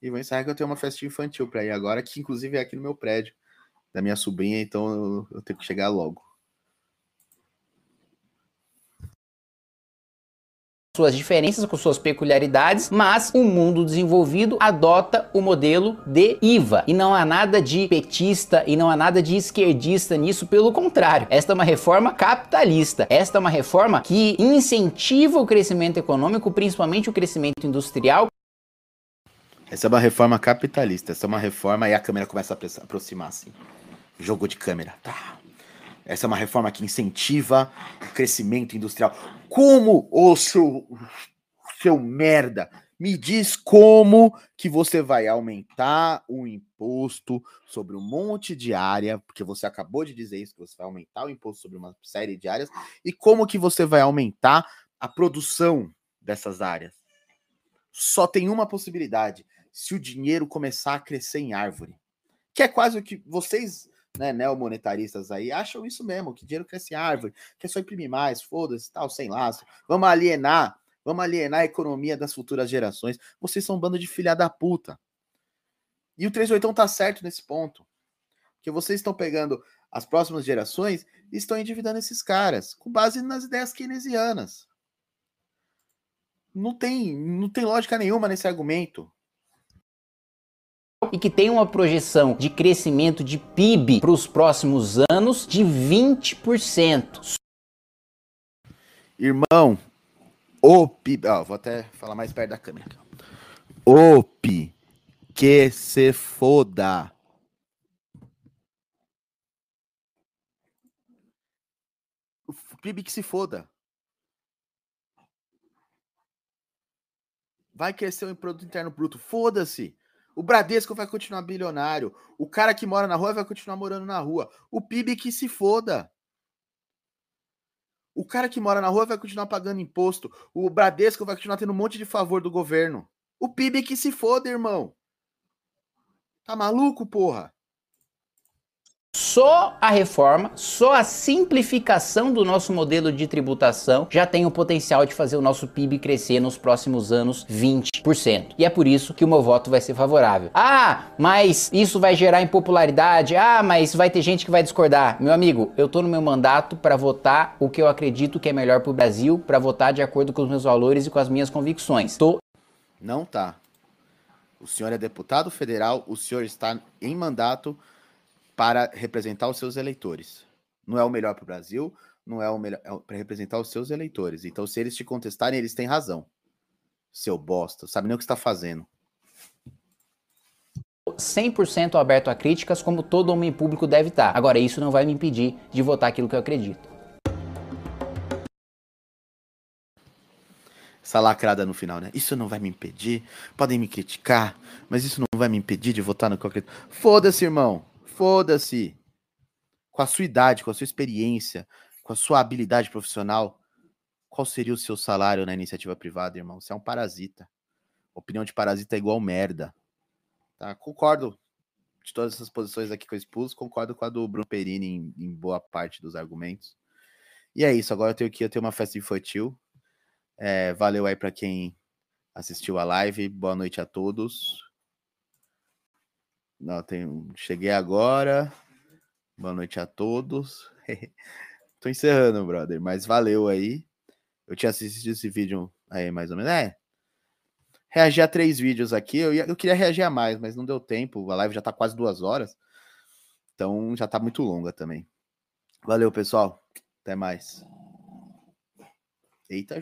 E vou encerrar que eu tenho uma festinha infantil para ir agora, que inclusive é aqui no meu prédio, da minha sobrinha, então eu, tenho que chegar logo. suas diferenças, com suas peculiaridades, mas o mundo desenvolvido adota o modelo de IVA. E não há nada de petista e não há nada de esquerdista nisso, pelo contrário. Esta é uma reforma capitalista. Esta é uma reforma que incentiva o crescimento econômico, principalmente o crescimento industrial. Essa é uma reforma capitalista. Essa é uma reforma e a câmera começa a aproximar assim. Jogo de câmera. Tá. Essa é uma reforma que incentiva o crescimento industrial. Como, ô seu, seu merda, me diz como que você vai aumentar o imposto sobre um monte de área, porque você acabou de dizer isso, que você vai aumentar o imposto sobre uma série de áreas, e como que você vai aumentar a produção dessas áreas. Só tem uma possibilidade, se o dinheiro começar a crescer em árvore. Que é quase o que vocês né, neomonetaristas aí acham isso mesmo, que dinheiro cresce árvore, que é só imprimir mais, foda-se, tal, sem laço. Vamos alienar, vamos alienar a economia das futuras gerações. Vocês são um bando de filha da puta. E o 38 tá certo nesse ponto. Que vocês estão pegando as próximas gerações e estão endividando esses caras, com base nas ideias keynesianas. Não tem, não tem lógica nenhuma nesse argumento e que tem uma projeção de crescimento de PIB para os próximos anos de 20%. Irmão, o PIB. Vou até falar mais perto da câmera. O PIB que se foda. O PIB que se foda. Vai crescer o produto interno bruto. Foda-se. O Bradesco vai continuar bilionário. O cara que mora na rua vai continuar morando na rua. O PIB que se foda. O cara que mora na rua vai continuar pagando imposto. O Bradesco vai continuar tendo um monte de favor do governo. O PIB que se foda, irmão. Tá maluco, porra? Só a reforma, só a simplificação do nosso modelo de tributação já tem o potencial de fazer o nosso PIB crescer nos próximos anos 20%. E é por isso que o meu voto vai ser favorável. Ah, mas isso vai gerar impopularidade. Ah, mas vai ter gente que vai discordar. Meu amigo, eu tô no meu mandato para votar o que eu acredito que é melhor para o Brasil, para votar de acordo com os meus valores e com as minhas convicções. Tô Não tá. O senhor é deputado federal, o senhor está em mandato para representar os seus eleitores. Não é o melhor para o Brasil, não é o melhor é para representar os seus eleitores. Então, se eles te contestarem, eles têm razão. Seu bosta, sabe nem o que está fazendo. 100% aberto a críticas, como todo homem público deve estar. Agora, isso não vai me impedir de votar aquilo que eu acredito. Essa lacrada no final, né? Isso não vai me impedir. Podem me criticar, mas isso não vai me impedir de votar no que eu acredito. Foda-se, irmão. Foda-se. Com a sua idade, com a sua experiência, com a sua habilidade profissional, qual seria o seu salário na iniciativa privada, irmão? Você é um parasita. Opinião de parasita é igual merda. Tá? Concordo de todas essas posições aqui que eu expus, concordo com a do Bruno Perini em, em boa parte dos argumentos. E é isso, agora eu tenho que eu tenho uma festa infantil. É, valeu aí para quem assistiu a live. Boa noite a todos. Não, tem... Cheguei agora. Boa noite a todos. Tô encerrando, brother, mas valeu aí. Eu tinha assistido esse vídeo aí, mais ou menos. É. Reagir a três vídeos aqui. Eu, ia... eu queria reagir a mais, mas não deu tempo. A live já tá quase duas horas. Então já tá muito longa também. Valeu, pessoal. Até mais. Eita.